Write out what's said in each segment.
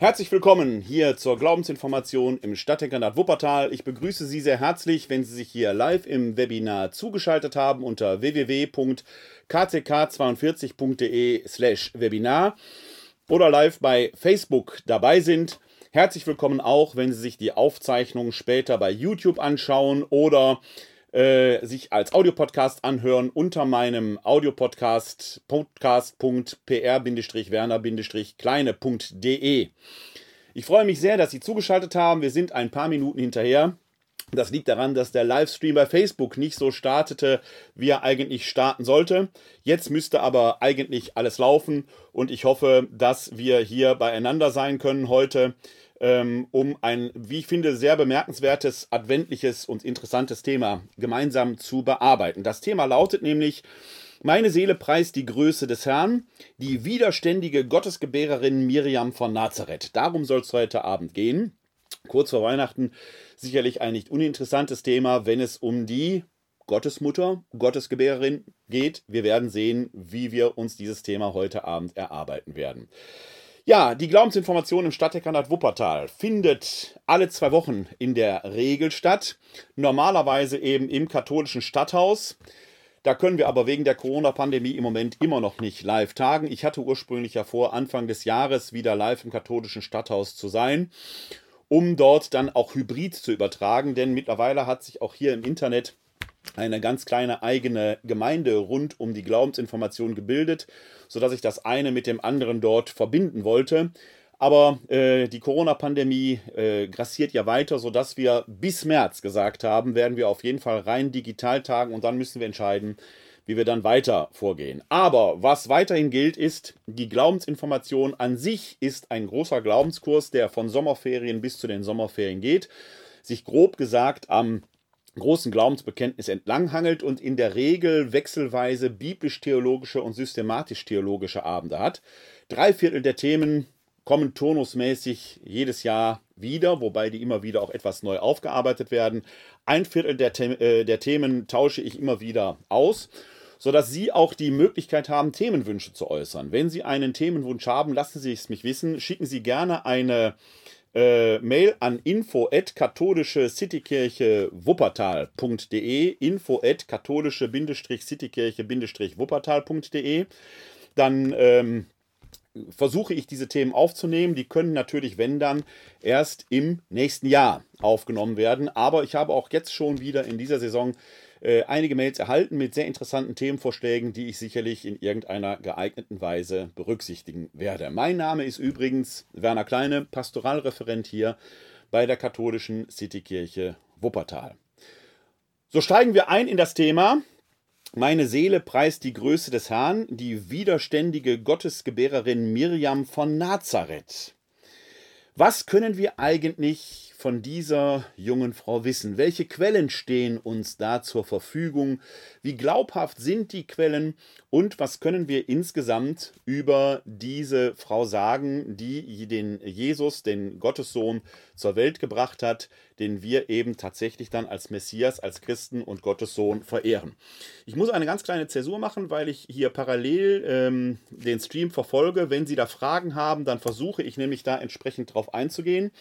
Herzlich willkommen hier zur Glaubensinformation im Stadtdekanat Wuppertal. Ich begrüße Sie sehr herzlich, wenn Sie sich hier live im Webinar zugeschaltet haben unter www.kck42.de/webinar oder live bei Facebook dabei sind. Herzlich willkommen auch, wenn Sie sich die Aufzeichnung später bei YouTube anschauen oder äh, sich als Audiopodcast anhören unter meinem Audiopodcast podcast.pr-werner-kleine.de. Ich freue mich sehr, dass Sie zugeschaltet haben. Wir sind ein paar Minuten hinterher. Das liegt daran, dass der Livestream bei Facebook nicht so startete, wie er eigentlich starten sollte. Jetzt müsste aber eigentlich alles laufen und ich hoffe, dass wir hier beieinander sein können heute ähm, um ein, wie ich finde, sehr bemerkenswertes, adventliches und interessantes Thema gemeinsam zu bearbeiten. Das Thema lautet nämlich, meine Seele preist die Größe des Herrn, die widerständige Gottesgebärerin Miriam von Nazareth. Darum soll es heute Abend gehen. Kurz vor Weihnachten sicherlich ein nicht uninteressantes Thema, wenn es um die Gottesmutter, Gottesgebärerin geht. Wir werden sehen, wie wir uns dieses Thema heute Abend erarbeiten werden. Ja, die Glaubensinformation im Stadtdekanat Wuppertal findet alle zwei Wochen in der Regel statt. Normalerweise eben im katholischen Stadthaus. Da können wir aber wegen der Corona-Pandemie im Moment immer noch nicht live tagen. Ich hatte ursprünglich ja vor, Anfang des Jahres wieder live im katholischen Stadthaus zu sein, um dort dann auch Hybrid zu übertragen, denn mittlerweile hat sich auch hier im Internet eine ganz kleine eigene Gemeinde rund um die Glaubensinformation gebildet, sodass ich das eine mit dem anderen dort verbinden wollte. Aber äh, die Corona-Pandemie äh, grassiert ja weiter, sodass wir bis März gesagt haben, werden wir auf jeden Fall rein digital tagen und dann müssen wir entscheiden, wie wir dann weiter vorgehen. Aber was weiterhin gilt, ist, die Glaubensinformation an sich ist ein großer Glaubenskurs, der von Sommerferien bis zu den Sommerferien geht. Sich grob gesagt am großen Glaubensbekenntnis entlanghangelt und in der Regel wechselweise biblisch-theologische und systematisch-theologische Abende hat. Drei Viertel der Themen kommen turnusmäßig jedes Jahr wieder, wobei die immer wieder auch etwas neu aufgearbeitet werden. Ein Viertel der, The äh, der Themen tausche ich immer wieder aus sodass Sie auch die Möglichkeit haben, Themenwünsche zu äußern. Wenn Sie einen Themenwunsch haben, lassen Sie es mich wissen. Schicken Sie gerne eine äh, Mail an info at katholische Citykirche Wuppertal.de info at katholische Citykirche Wuppertal.de dann ähm, versuche ich diese Themen aufzunehmen. Die können natürlich, wenn dann, erst im nächsten Jahr aufgenommen werden. Aber ich habe auch jetzt schon wieder in dieser Saison äh, einige Mails erhalten mit sehr interessanten Themenvorschlägen, die ich sicherlich in irgendeiner geeigneten Weise berücksichtigen werde. Mein Name ist übrigens Werner Kleine, Pastoralreferent hier bei der katholischen Citykirche Wuppertal. So steigen wir ein in das Thema. Meine Seele preist die Größe des Herrn, die widerständige Gottesgebärerin Miriam von Nazareth. Was können wir eigentlich von dieser jungen Frau wissen? Welche Quellen stehen uns da zur Verfügung? Wie glaubhaft sind die Quellen? Und was können wir insgesamt über diese Frau sagen, die den Jesus, den Gottessohn, zur Welt gebracht hat, den wir eben tatsächlich dann als Messias, als Christen und Gottessohn verehren? Ich muss eine ganz kleine Zäsur machen, weil ich hier parallel ähm, den Stream verfolge. Wenn Sie da Fragen haben, dann versuche ich nämlich da entsprechend drauf einzugehen.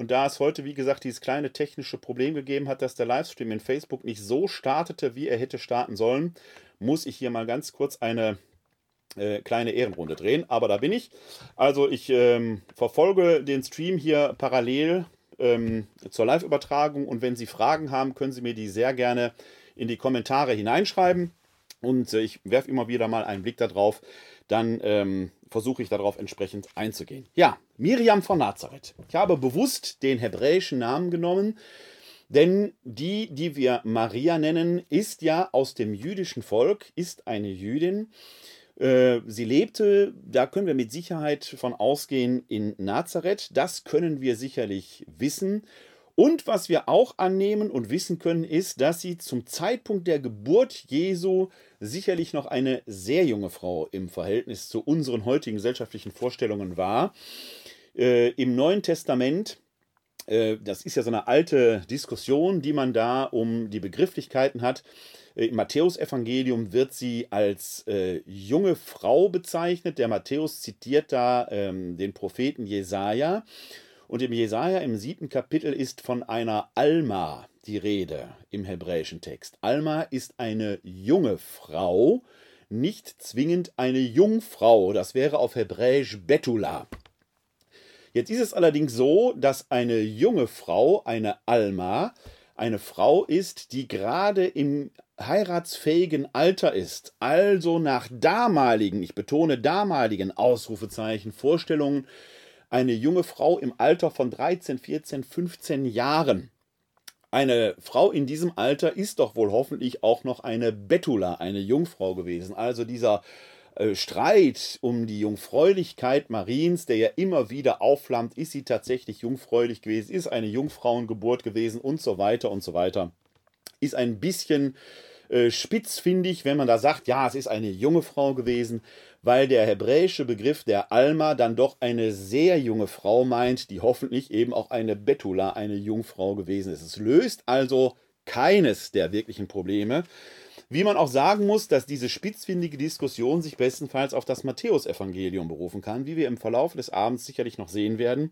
Und da es heute, wie gesagt, dieses kleine technische Problem gegeben hat, dass der Livestream in Facebook nicht so startete, wie er hätte starten sollen, muss ich hier mal ganz kurz eine äh, kleine Ehrenrunde drehen. Aber da bin ich. Also ich ähm, verfolge den Stream hier parallel ähm, zur Live-Übertragung und wenn Sie Fragen haben, können Sie mir die sehr gerne in die Kommentare hineinschreiben. Und äh, ich werfe immer wieder mal einen Blick darauf. Dann ähm, versuche ich darauf entsprechend einzugehen. Ja, Miriam von Nazareth. Ich habe bewusst den hebräischen Namen genommen, denn die, die wir Maria nennen, ist ja aus dem jüdischen Volk, ist eine Jüdin. Äh, sie lebte, da können wir mit Sicherheit von ausgehen, in Nazareth. Das können wir sicherlich wissen. Und was wir auch annehmen und wissen können, ist, dass sie zum Zeitpunkt der Geburt Jesu sicherlich noch eine sehr junge Frau im Verhältnis zu unseren heutigen gesellschaftlichen Vorstellungen war. Äh, Im Neuen Testament Äh, das ist ja so eine alte Diskussion, die man da um die Begrifflichkeiten hat. Äh, Im Matthäusevangelium wird sie als äh, junge Frau bezeichnet. Der Matthäus zitiert da ähm, den Propheten Jesaja. Und im Jesaja im siebten Kapitel ist von einer Alma die Rede im hebräischen Text. Alma ist eine junge Frau, nicht zwingend eine Jungfrau. Das wäre auf Hebräisch Betula. Jetzt ist es allerdings so, dass eine junge Frau, eine Alma, eine Frau ist, die gerade im heiratsfähigen Alter ist, also nach damaligen, ich betone damaligen Ausrufezeichen, Vorstellungen, eine junge Frau im Alter von 13, 14, 15 Jahren. Eine Frau in diesem Alter ist doch wohl hoffentlich auch noch eine Betula, eine Jungfrau gewesen. Also dieser äh, Streit um die Jungfräulichkeit Mariens, der ja immer wieder aufflammt, ist sie tatsächlich jungfräulich gewesen, ist eine Jungfrauengeburt gewesen und so weiter und so weiter, ist ein bisschen äh, spitzfindig, wenn man da sagt, ja, es ist eine junge Frau gewesen, weil der hebräische Begriff der Alma dann doch eine sehr junge Frau meint, die hoffentlich eben auch eine Betula, eine Jungfrau gewesen ist. Es löst also keines der wirklichen Probleme. Wie man auch sagen muss, dass diese spitzfindige Diskussion sich bestenfalls auf das Matthäusevangelium berufen kann, wie wir im Verlauf des Abends sicherlich noch sehen werden,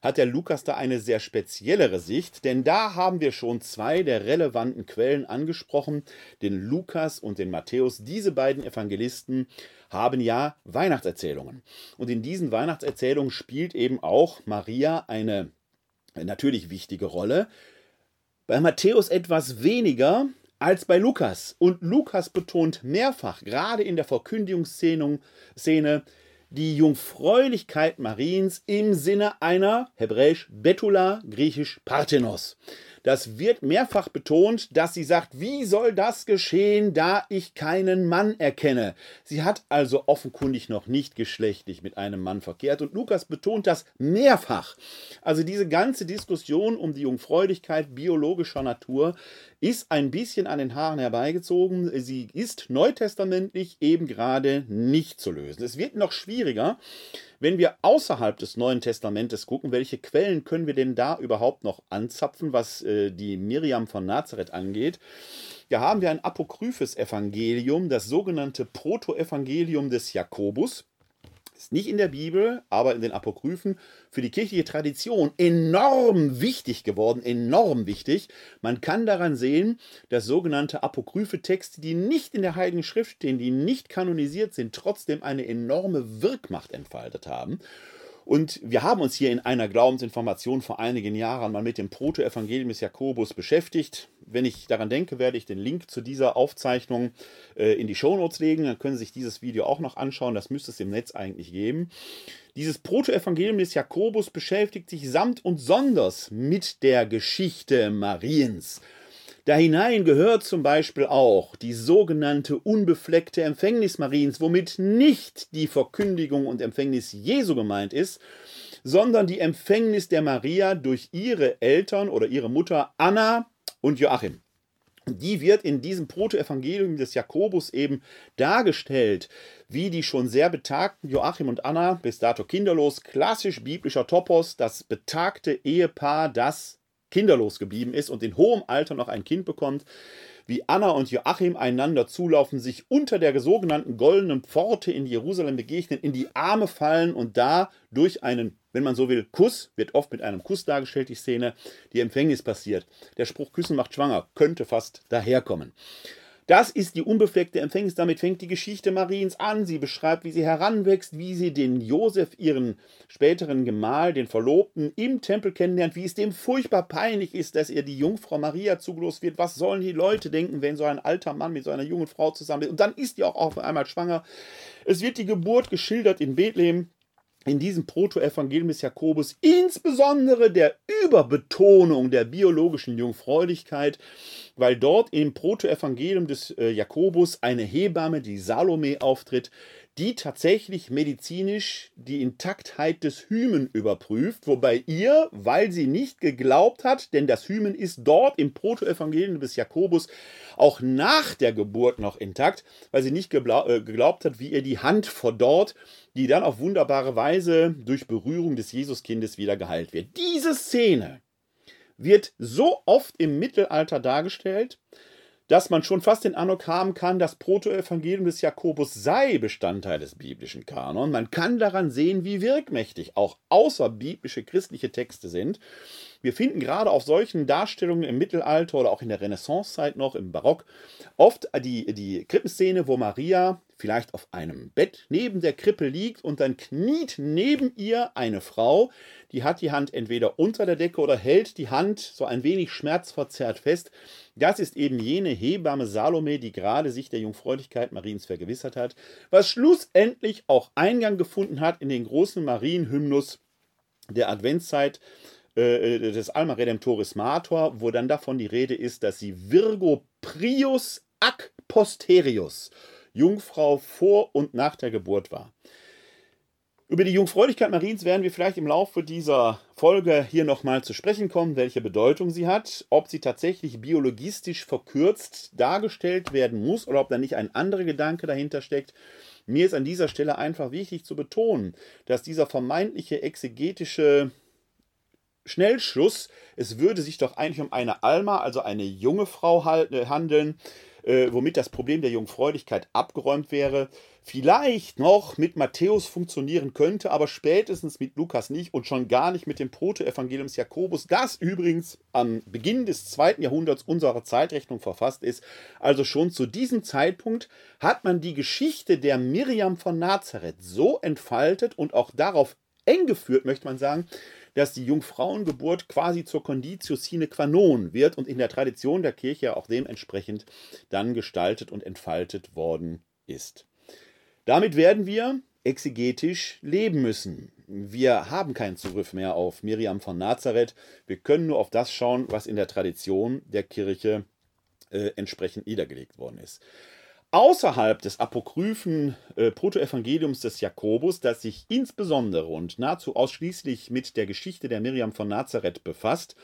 hat der Lukas da eine sehr speziellere Sicht, denn da haben wir schon zwei der relevanten Quellen angesprochen, den Lukas und den Matthäus. Diese beiden Evangelisten haben ja Weihnachtserzählungen. Und in diesen Weihnachtserzählungen spielt eben auch Maria eine natürlich wichtige Rolle. Bei Matthäus etwas weniger, als bei Lukas. Und Lukas betont mehrfach, gerade in der Verkündigungsszene, die Jungfräulichkeit Mariens im Sinne einer hebräisch Betula, griechisch Parthenos. Das wird mehrfach betont, dass sie sagt, wie soll das geschehen, da ich keinen Mann erkenne. Sie hat also offenkundig noch nicht geschlechtlich mit einem Mann verkehrt und Lukas betont das mehrfach. Also diese ganze Diskussion um die Jungfräulichkeit biologischer Natur ist ein bisschen an den Haaren herbeigezogen. Sie ist neutestamentlich eben gerade nicht zu lösen. Es wird noch schwieriger, wenn wir außerhalb des Neuen Testamentes gucken, welche Quellen können wir denn da überhaupt noch anzapfen, was äh, die Miriam von Nazareth angeht? Da haben wir ein apokryphes Evangelium, das sogenannte Protoevangelium des Jakobus. Ist nicht in der Bibel, aber in den Apokryphen für die kirchliche Tradition enorm wichtig geworden, enorm wichtig. Man kann daran sehen, dass sogenannte apokryphe Texte, die nicht in der Heiligen Schrift stehen, die nicht kanonisiert sind, trotzdem eine enorme Wirkmacht entfaltet haben. Und wir haben uns hier in einer Glaubensinformation vor einigen Jahren mal mit dem Protoevangelium des Jakobus beschäftigt. Wenn ich daran denke, werde ich den Link zu dieser Aufzeichnung äh, in die Shownotes legen. Dann können Sie sich dieses Video auch noch anschauen. Das müsste es im Netz eigentlich geben. Dieses Protoevangelium des Jakobus beschäftigt sich samt und sonders mit der Geschichte Mariens. Da hinein gehört zum Beispiel auch die sogenannte unbefleckte Empfängnis Mariens, womit nicht die Verkündigung und Empfängnis Jesu gemeint ist, sondern die Empfängnis der Maria durch ihre Eltern oder ihre Mutter Anna und Joachim. Die wird in diesem Protoevangelium des Jakobus eben dargestellt, wie die schon sehr betagten Joachim und Anna, bis dato kinderlos, klassisch biblischer Topos, das betagte Ehepaar, das kinderlos geblieben ist und in hohem Alter noch ein Kind bekommt, wie Anna und Joachim einander zulaufen, sich unter der sogenannten goldenen Pforte in Jerusalem begegnen, in die Arme fallen und da durch einen, wenn man so will, Kuss, wird oft mit einem Kuss dargestellt, die Szene, die Empfängnis passiert. Der Spruch Küssen macht schwanger könnte fast daherkommen. Das ist die unbefleckte Empfängnis. Damit fängt die Geschichte Mariens an. Sie beschreibt, wie sie heranwächst, wie sie den Josef, ihren späteren Gemahl, den Verlobten, im Tempel kennenlernt, wie es dem furchtbar peinlich ist, dass ihr die Jungfrau Maria zugelost wird. Was sollen die Leute denken, wenn so ein alter Mann mit so einer jungen Frau zusammen ist? Und dann ist die auch auf einmal schwanger. Es wird die Geburt geschildert in Bethlehem in diesem Protoevangelium des Jakobus insbesondere der Überbetonung der biologischen Jungfräulichkeit, weil dort im Protoevangelium des äh, Jakobus eine Hebamme, die Salome, auftritt, die tatsächlich medizinisch die Intaktheit des Hymen überprüft, wobei ihr, weil sie nicht geglaubt hat, denn das Hymen ist dort im Protoevangelium des Jakobus auch nach der Geburt noch intakt, weil sie nicht äh, geglaubt hat, wie ihr die Hand verdorrt, die dann auf wunderbare Weise durch Berührung des Jesuskindes wieder geheilt wird. Diese Szene wird so oft im Mittelalter dargestellt, dass man schon fast den Eindruck haben kann, das Protoevangelium des Jakobus sei Bestandteil des biblischen Kanon. Man kann daran sehen, wie wirkmächtig auch außerbiblische christliche Texte sind. Wir finden gerade auf solchen Darstellungen im Mittelalter oder auch in der Renaissancezeit noch, im Barock, oft die, die Krippenszene, wo Maria vielleicht auf einem Bett neben der Krippe liegt und dann kniet neben ihr eine Frau, die hat die Hand entweder unter der Decke oder hält die Hand so ein wenig schmerzverzerrt fest. Das ist eben jene Hebamme Salome, die gerade sich der Jungfräulichkeit Mariens vergewissert hat, was schlussendlich auch Eingang gefunden hat in den großen Marienhymnus der Adventszeit äh, äh, des Alma Redemptoris Mator, wo dann davon die Rede ist, dass sie Virgo Prius ac posterius, Jungfrau vor und nach der Geburt war. Über die Jungfräulichkeit Mariens werden wir vielleicht im Laufe dieser Folge hier nochmal zu sprechen kommen, welche Bedeutung sie hat, ob sie tatsächlich biologistisch verkürzt dargestellt werden muss oder ob da nicht ein anderer Gedanke dahinter steckt. Mir ist an dieser Stelle einfach wichtig zu betonen, dass dieser vermeintliche exegetische Schnellschluss, es würde sich doch eigentlich um eine Alma, also eine junge Frau äh, handeln, äh, womit das Problem der Jungfräulichkeit abgeräumt wäre. Vielleicht noch mit Matthäus funktionieren könnte, aber spätestens mit Lukas nicht und schon gar nicht mit dem Protoevangelium des Jakobus, das übrigens am Beginn des zweiten Jahrhunderts unserer Zeitrechnung verfasst ist. Also schon zu diesem Zeitpunkt hat man die Geschichte der Miriam von Nazareth so entfaltet und auch darauf eng geführt, möchte man sagen, dass die Jungfrauengeburt quasi zur Conditio sine qua non wird und in der Tradition der Kirche auch dementsprechend dann gestaltet und entfaltet worden ist. Damit werden wir exegetisch leben müssen. Wir haben keinen Zugriff mehr auf Miriam von Nazareth. Wir können nur auf das schauen, was in der Tradition der Kirche äh, entsprechend niedergelegt worden ist außerhalb des apokryphen äh, Protoevangeliums des Jakobus, das sich insbesondere und nahezu ausschließlich mit der Geschichte der Miriam von Nazareth befasst,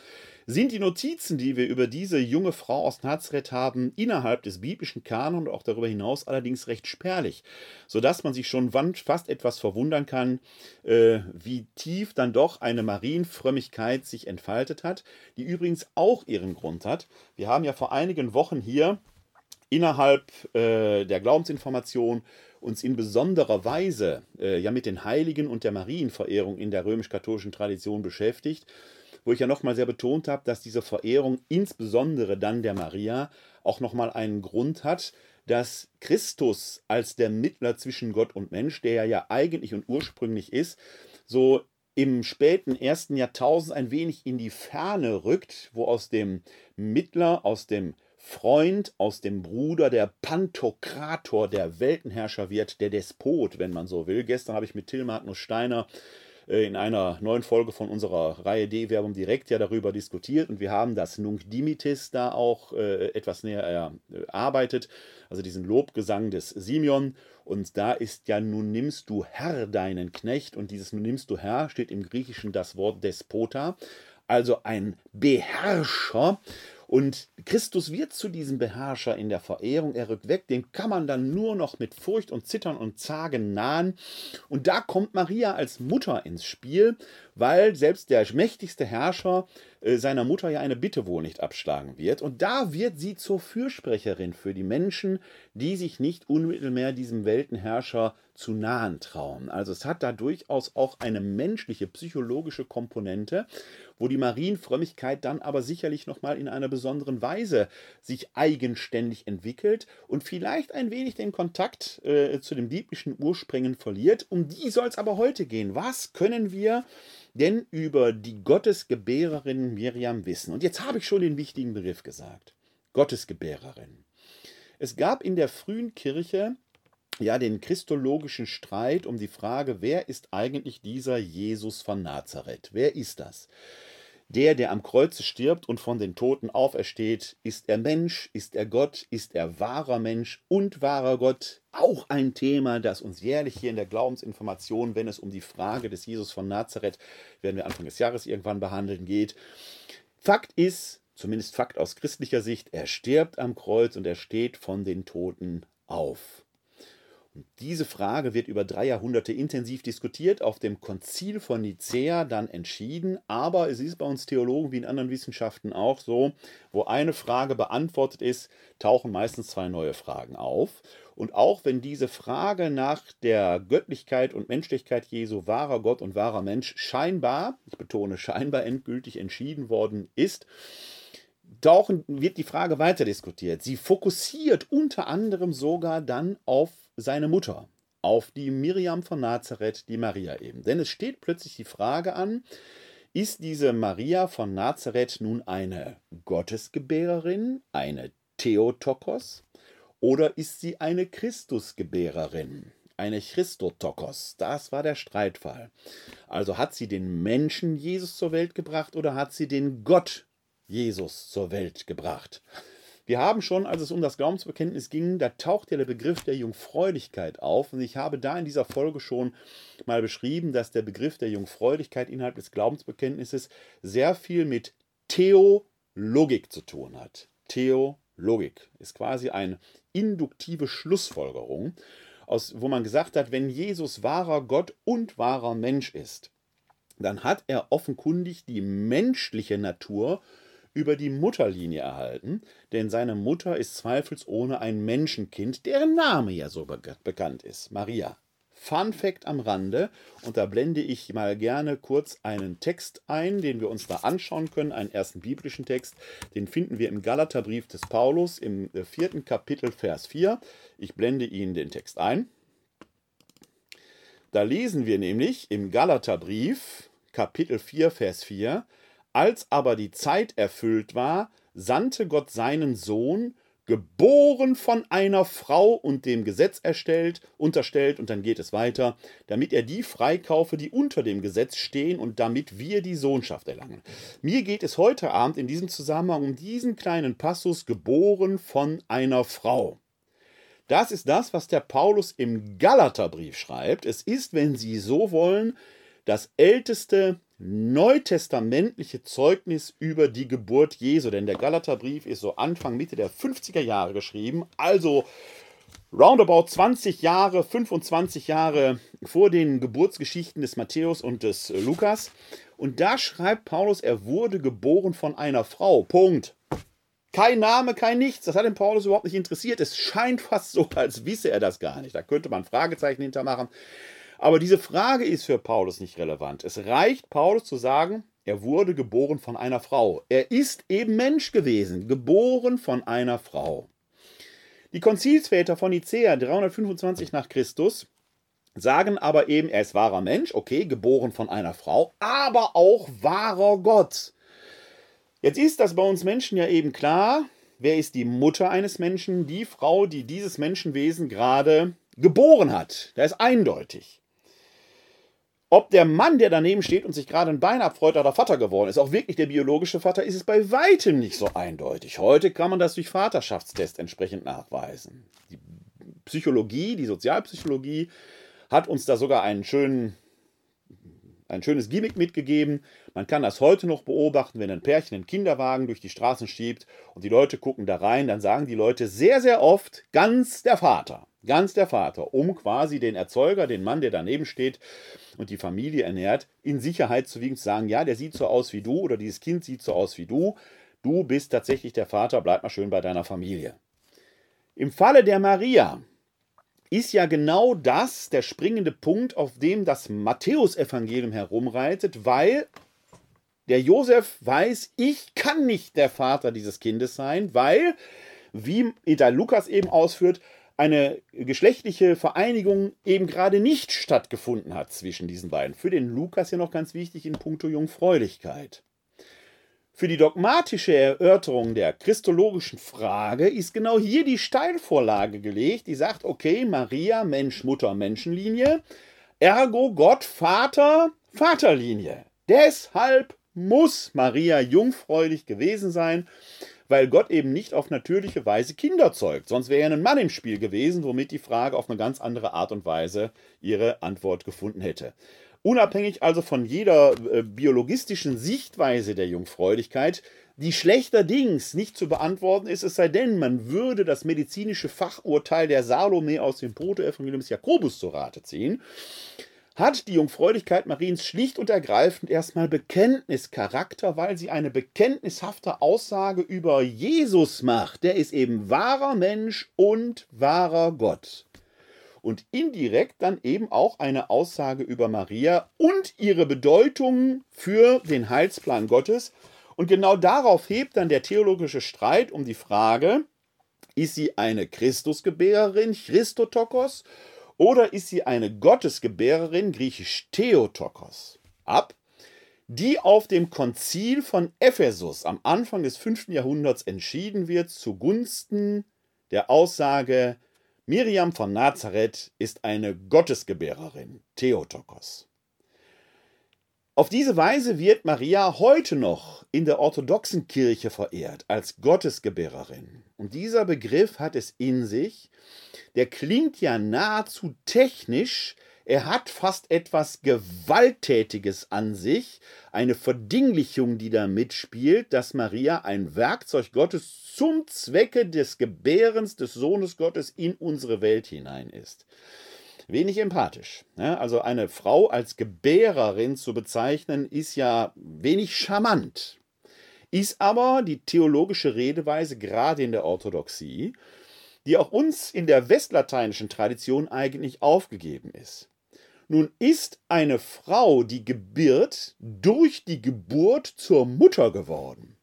sind die Notizen, die wir über diese junge Frau aus Nazareth haben, innerhalb des biblischen Kanon und auch darüber hinaus allerdings recht spärlich, sodass man sich schon fast etwas verwundern kann, äh, wie tief dann doch eine Marienfrömmigkeit sich entfaltet hat, die übrigens auch ihren Grund hat. Wir haben ja vor einigen Wochen hier innerhalb äh, der Glaubensinformation uns in besonderer Weise äh, ja mit den Heiligen und der Marienverehrung in der römisch-katholischen Tradition beschäftigt, wo ich ja nochmal sehr betont habe, dass diese Verehrung insbesondere dann der Maria auch nochmal einen Grund hat, dass Christus als der Mittler zwischen Gott und Mensch, der ja eigentlich und ursprünglich ist, so im späten ersten Jahrtausend ein wenig in die Ferne rückt, wo aus dem Mittler, aus dem Freund aus dem Bruder, der Pantokrator, der Weltenherrscher wird, der Despot, wenn man so will. Gestern habe ich mit Till Magnus Steiner äh, in einer neuen Folge von unserer Reihe D-Werbung direkt ja darüber diskutiert und wir haben das Nunc Dimitis da auch äh, etwas näher erarbeitet, also diesen Lobgesang des Simeon. Und da ist ja, nun nimmst du Herr deinen Knecht und dieses nun nimmst du Herr steht im Griechischen das Wort Despota, also ein Beherrscher. Und Christus wird zu diesem Beherrscher in der Verehrung, er rückt weg, dem kann man dann nur noch mit Furcht und Zittern und Zagen nahen. Und da kommt Maria als Mutter ins Spiel, weil selbst der mächtigste Herrscher äh, seiner Mutter ja eine Bitte wohl nicht abschlagen wird. Und da wird sie zur Fürsprecherin für die Menschen, die sich nicht unmittelbar diesem Weltenherrscher zu nahen trauen. Also es hat da durchaus auch eine menschliche, psychologische Komponente wo die Marienfrömmigkeit dann aber sicherlich nochmal in einer besonderen Weise sich eigenständig entwickelt und vielleicht ein wenig den Kontakt äh, zu den biblischen Ursprüngen verliert. Um die soll es aber heute gehen. Was können wir denn über die Gottesgebärerin Miriam wissen? Und jetzt habe ich schon den wichtigen Begriff gesagt. Gottesgebärerin. Es gab in der frühen Kirche ja den christologischen Streit um die Frage, wer ist eigentlich dieser Jesus von Nazareth? Wer ist das? Der, der am Kreuze stirbt und von den Toten aufersteht, ist er Mensch, ist er Gott, ist er wahrer Mensch und wahrer Gott? Auch ein Thema, das uns jährlich hier in der Glaubensinformation, wenn es um die Frage des Jesus von Nazareth, werden wir Anfang des Jahres irgendwann behandeln, geht. Fakt ist, zumindest Fakt aus christlicher Sicht, er stirbt am Kreuz und er steht von den Toten auf. Diese Frage wird über drei Jahrhunderte intensiv diskutiert, auf dem Konzil von Nicäa dann entschieden, aber es ist bei uns Theologen wie in anderen Wissenschaften auch so, wo eine Frage beantwortet ist, tauchen meistens zwei neue Fragen auf. Und auch wenn diese Frage nach der Göttlichkeit und Menschlichkeit Jesu, wahrer Gott und wahrer Mensch, scheinbar, ich betone scheinbar endgültig entschieden worden ist, tauchen, wird die Frage weiter diskutiert. Sie fokussiert unter anderem sogar dann auf seine Mutter, auf die Miriam von Nazareth, die Maria eben. Denn es steht plötzlich die Frage an, ist diese Maria von Nazareth nun eine Gottesgebärerin, eine Theotokos, oder ist sie eine Christusgebärerin, eine Christotokos? Das war der Streitfall. Also hat sie den Menschen Jesus zur Welt gebracht oder hat sie den Gott Jesus zur Welt gebracht. Wir haben schon, als es um das Glaubensbekenntnis ging, da taucht ja der Begriff der Jungfräulichkeit auf. Und ich habe da in dieser Folge schon mal beschrieben, dass der Begriff der Jungfräulichkeit innerhalb des Glaubensbekenntnisses sehr viel mit Theologik zu tun hat. Theologik ist quasi eine induktive Schlussfolgerung, aus, wo man gesagt hat, wenn Jesus wahrer Gott und wahrer Mensch ist, dann hat er offenkundig die menschliche Natur über die Mutterlinie erhalten, denn seine Mutter ist zweifelsohne ein Menschenkind, deren Name ja so be bekannt ist, Maria. Fun Fact am Rande, und da blende ich mal gerne kurz einen Text ein, den wir uns da anschauen können, einen ersten biblischen Text. Den finden wir im Galaterbrief des Paulus im äh, vierten Kapitel, Vers 4. Ich blende Ihnen den Text ein. Da lesen wir nämlich im Galaterbrief, Kapitel 4, Vers 4, als aber die Zeit erfüllt war, sandte Gott seinen Sohn, geboren von einer Frau und dem Gesetz erstellt, unterstellt, und dann geht es weiter, damit er die freikaufe, die unter dem Gesetz stehen und damit wir die Sohnschaft erlangen. Mir geht es heute Abend in diesem Zusammenhang um diesen kleinen Passus, geboren von einer Frau. Das ist das, was der Paulus im Galaterbrief schreibt. Es ist, wenn Sie so wollen, das älteste neutestamentliche Zeugnis über die Geburt Jesu. Denn der Galaterbrief ist so Anfang, Mitte der 50er Jahre geschrieben. Also roundabout 20 Jahre, 25 Jahre vor den Geburtsgeschichten des Matthäus und des Lukas. Und da schreibt Paulus, er wurde geboren von einer Frau. Punkt. Kein Name, kein Nichts. Das hat den Paulus überhaupt nicht interessiert. Es scheint fast so, als wisse er das gar nicht. Da könnte man Fragezeichen hintermachen. Aber diese Frage ist für Paulus nicht relevant. Es reicht Paulus zu sagen, er wurde geboren von einer Frau. Er ist eben Mensch gewesen, geboren von einer Frau. Die Konzilsväter von Nicea 325 nach Christus sagen aber eben, er ist wahrer Mensch, okay, geboren von einer Frau, aber auch wahrer Gott. Jetzt ist das bei uns Menschen ja eben klar, wer ist die Mutter eines Menschen? Die Frau, die dieses Menschenwesen gerade geboren hat. Da ist eindeutig. Ob der Mann, der daneben steht und sich gerade ein Bein abfreut, oder Vater geworden ist, auch wirklich der biologische Vater, ist es bei weitem nicht so eindeutig. Heute kann man das durch Vaterschaftstest entsprechend nachweisen. Die Psychologie, die Sozialpsychologie hat uns da sogar einen schönen, ein schönes Gimmick mitgegeben. Man kann das heute noch beobachten, wenn ein Pärchen einen Kinderwagen durch die Straßen schiebt und die Leute gucken da rein, dann sagen die Leute sehr, sehr oft ganz der Vater. Ganz der Vater, um quasi den Erzeuger, den Mann, der daneben steht und die Familie ernährt, in Sicherheit zu wiegen, zu sagen, ja, der sieht so aus wie du oder dieses Kind sieht so aus wie du. Du bist tatsächlich der Vater, bleib mal schön bei deiner Familie. Im Falle der Maria ist ja genau das der springende Punkt, auf dem das Matthäusevangelium herumreitet, weil der Josef weiß, ich kann nicht der Vater dieses Kindes sein, weil, wie der Lukas eben ausführt, eine geschlechtliche Vereinigung eben gerade nicht stattgefunden hat zwischen diesen beiden. Für den Lukas ja noch ganz wichtig in puncto Jungfräulichkeit. Für die dogmatische Erörterung der christologischen Frage ist genau hier die Steilvorlage gelegt, die sagt, okay, Maria, Mensch, Mutter, Menschenlinie, ergo Gott, Vater, Vaterlinie. Deshalb muss Maria jungfräulich gewesen sein weil Gott eben nicht auf natürliche Weise Kinder zeugt. Sonst wäre ja ein Mann im Spiel gewesen, womit die Frage auf eine ganz andere Art und Weise ihre Antwort gefunden hätte. Unabhängig also von jeder äh, biologistischen Sichtweise der Jungfräulichkeit die schlechterdings nicht zu beantworten ist, es sei denn, man würde das medizinische Fachurteil der Salome aus dem Protoevangelium des Jakobus zu Rate ziehen, hat die Jungfräulichkeit Mariens schlicht und ergreifend erstmal Bekenntnischarakter, weil sie eine bekenntnishafte Aussage über Jesus macht. Der ist eben wahrer Mensch und wahrer Gott. Und indirekt dann eben auch eine Aussage über Maria und ihre Bedeutung für den Heilsplan Gottes. Und genau darauf hebt dann der theologische Streit um die Frage, ist sie eine Christusgebärerin, Christotokos, oder ist sie eine Gottesgebärerin, griechisch Theotokos, ab, die auf dem Konzil von Ephesus am Anfang des 5. Jahrhunderts entschieden wird zugunsten der Aussage, Miriam von Nazareth ist eine Gottesgebärerin, Theotokos. Auf diese Weise wird Maria heute noch in der orthodoxen Kirche verehrt als Gottesgebärerin. Und dieser Begriff hat es in sich, der klingt ja nahezu technisch, er hat fast etwas Gewalttätiges an sich, eine Verdinglichung, die da mitspielt, dass Maria ein Werkzeug Gottes zum Zwecke des Gebärens des Sohnes Gottes in unsere Welt hinein ist. Wenig empathisch. Ja, also eine Frau als Gebärerin zu bezeichnen, ist ja wenig charmant. Ist aber die theologische Redeweise gerade in der Orthodoxie die auch uns in der westlateinischen Tradition eigentlich aufgegeben ist. Nun ist eine Frau, die gebiert, durch die Geburt zur Mutter geworden.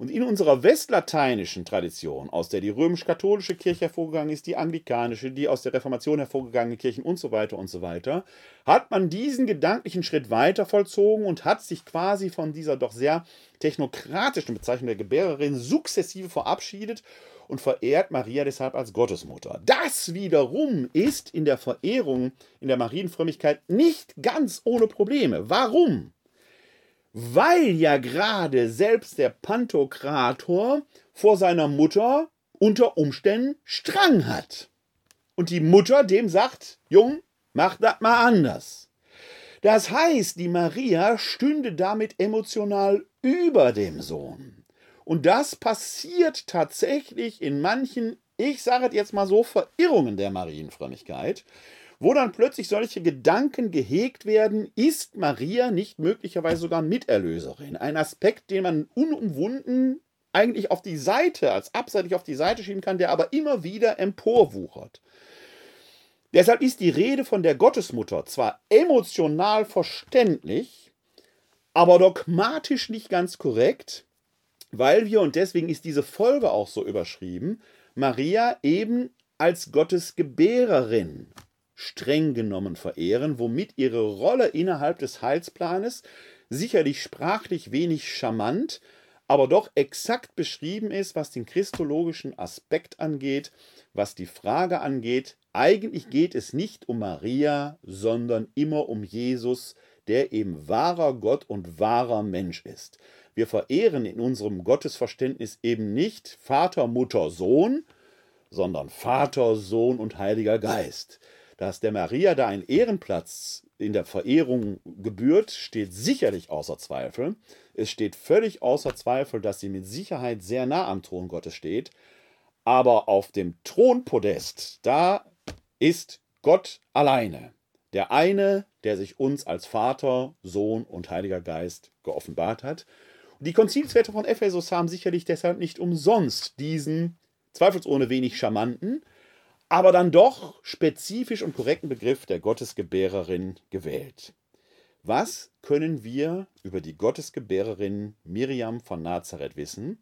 Und in unserer westlateinischen Tradition, aus der die römisch-katholische Kirche hervorgegangen ist, die anglikanische, die aus der Reformation hervorgegangene Kirchen und so weiter und so weiter, hat man diesen gedanklichen Schritt weiter vollzogen und hat sich quasi von dieser doch sehr technokratischen Bezeichnung der Gebärerin sukzessive verabschiedet und verehrt Maria deshalb als Gottesmutter. Das wiederum ist in der Verehrung, in der Marienfrömmigkeit nicht ganz ohne Probleme. Warum? Weil ja gerade selbst der Pantokrator vor seiner Mutter unter Umständen Strang hat. Und die Mutter dem sagt, Jung, mach das mal anders. Das heißt, die Maria stünde damit emotional über dem Sohn. Und das passiert tatsächlich in manchen, ich sage es jetzt mal so, Verirrungen der Marienfrömmigkeit, wo dann plötzlich solche Gedanken gehegt werden, ist Maria nicht möglicherweise sogar Miterlöserin? Ein Aspekt, den man unumwunden eigentlich auf die Seite, als abseitig auf die Seite schieben kann, der aber immer wieder emporwuchert. Deshalb ist die Rede von der Gottesmutter zwar emotional verständlich, aber dogmatisch nicht ganz korrekt, weil wir, und deswegen ist diese Folge auch so überschrieben, Maria eben als Gottes Gebärerin streng genommen verehren, womit ihre Rolle innerhalb des Heilsplanes sicherlich sprachlich wenig charmant, aber doch exakt beschrieben ist, was den christologischen Aspekt angeht, was die Frage angeht, eigentlich geht es nicht um Maria, sondern immer um Jesus, der eben wahrer Gott und wahrer Mensch ist. Wir verehren in unserem Gottesverständnis eben nicht Vater, Mutter, Sohn, sondern Vater, Sohn und Heiliger Geist. Dass der Maria da ein Ehrenplatz in der Verehrung gebührt, steht sicherlich außer Zweifel. Es steht völlig außer Zweifel, dass sie mit Sicherheit sehr nah am Thron Gottes steht. Aber auf dem Thronpodest, da ist Gott alleine. Der eine, der sich uns als Vater, Sohn und Heiliger Geist geoffenbart hat. Die Konzilsväter von Ephesus haben sicherlich deshalb nicht umsonst diesen zweifelsohne wenig charmanten, aber dann doch spezifisch und korrekten Begriff der Gottesgebärerin gewählt. Was können wir über die Gottesgebärerin Miriam von Nazareth wissen,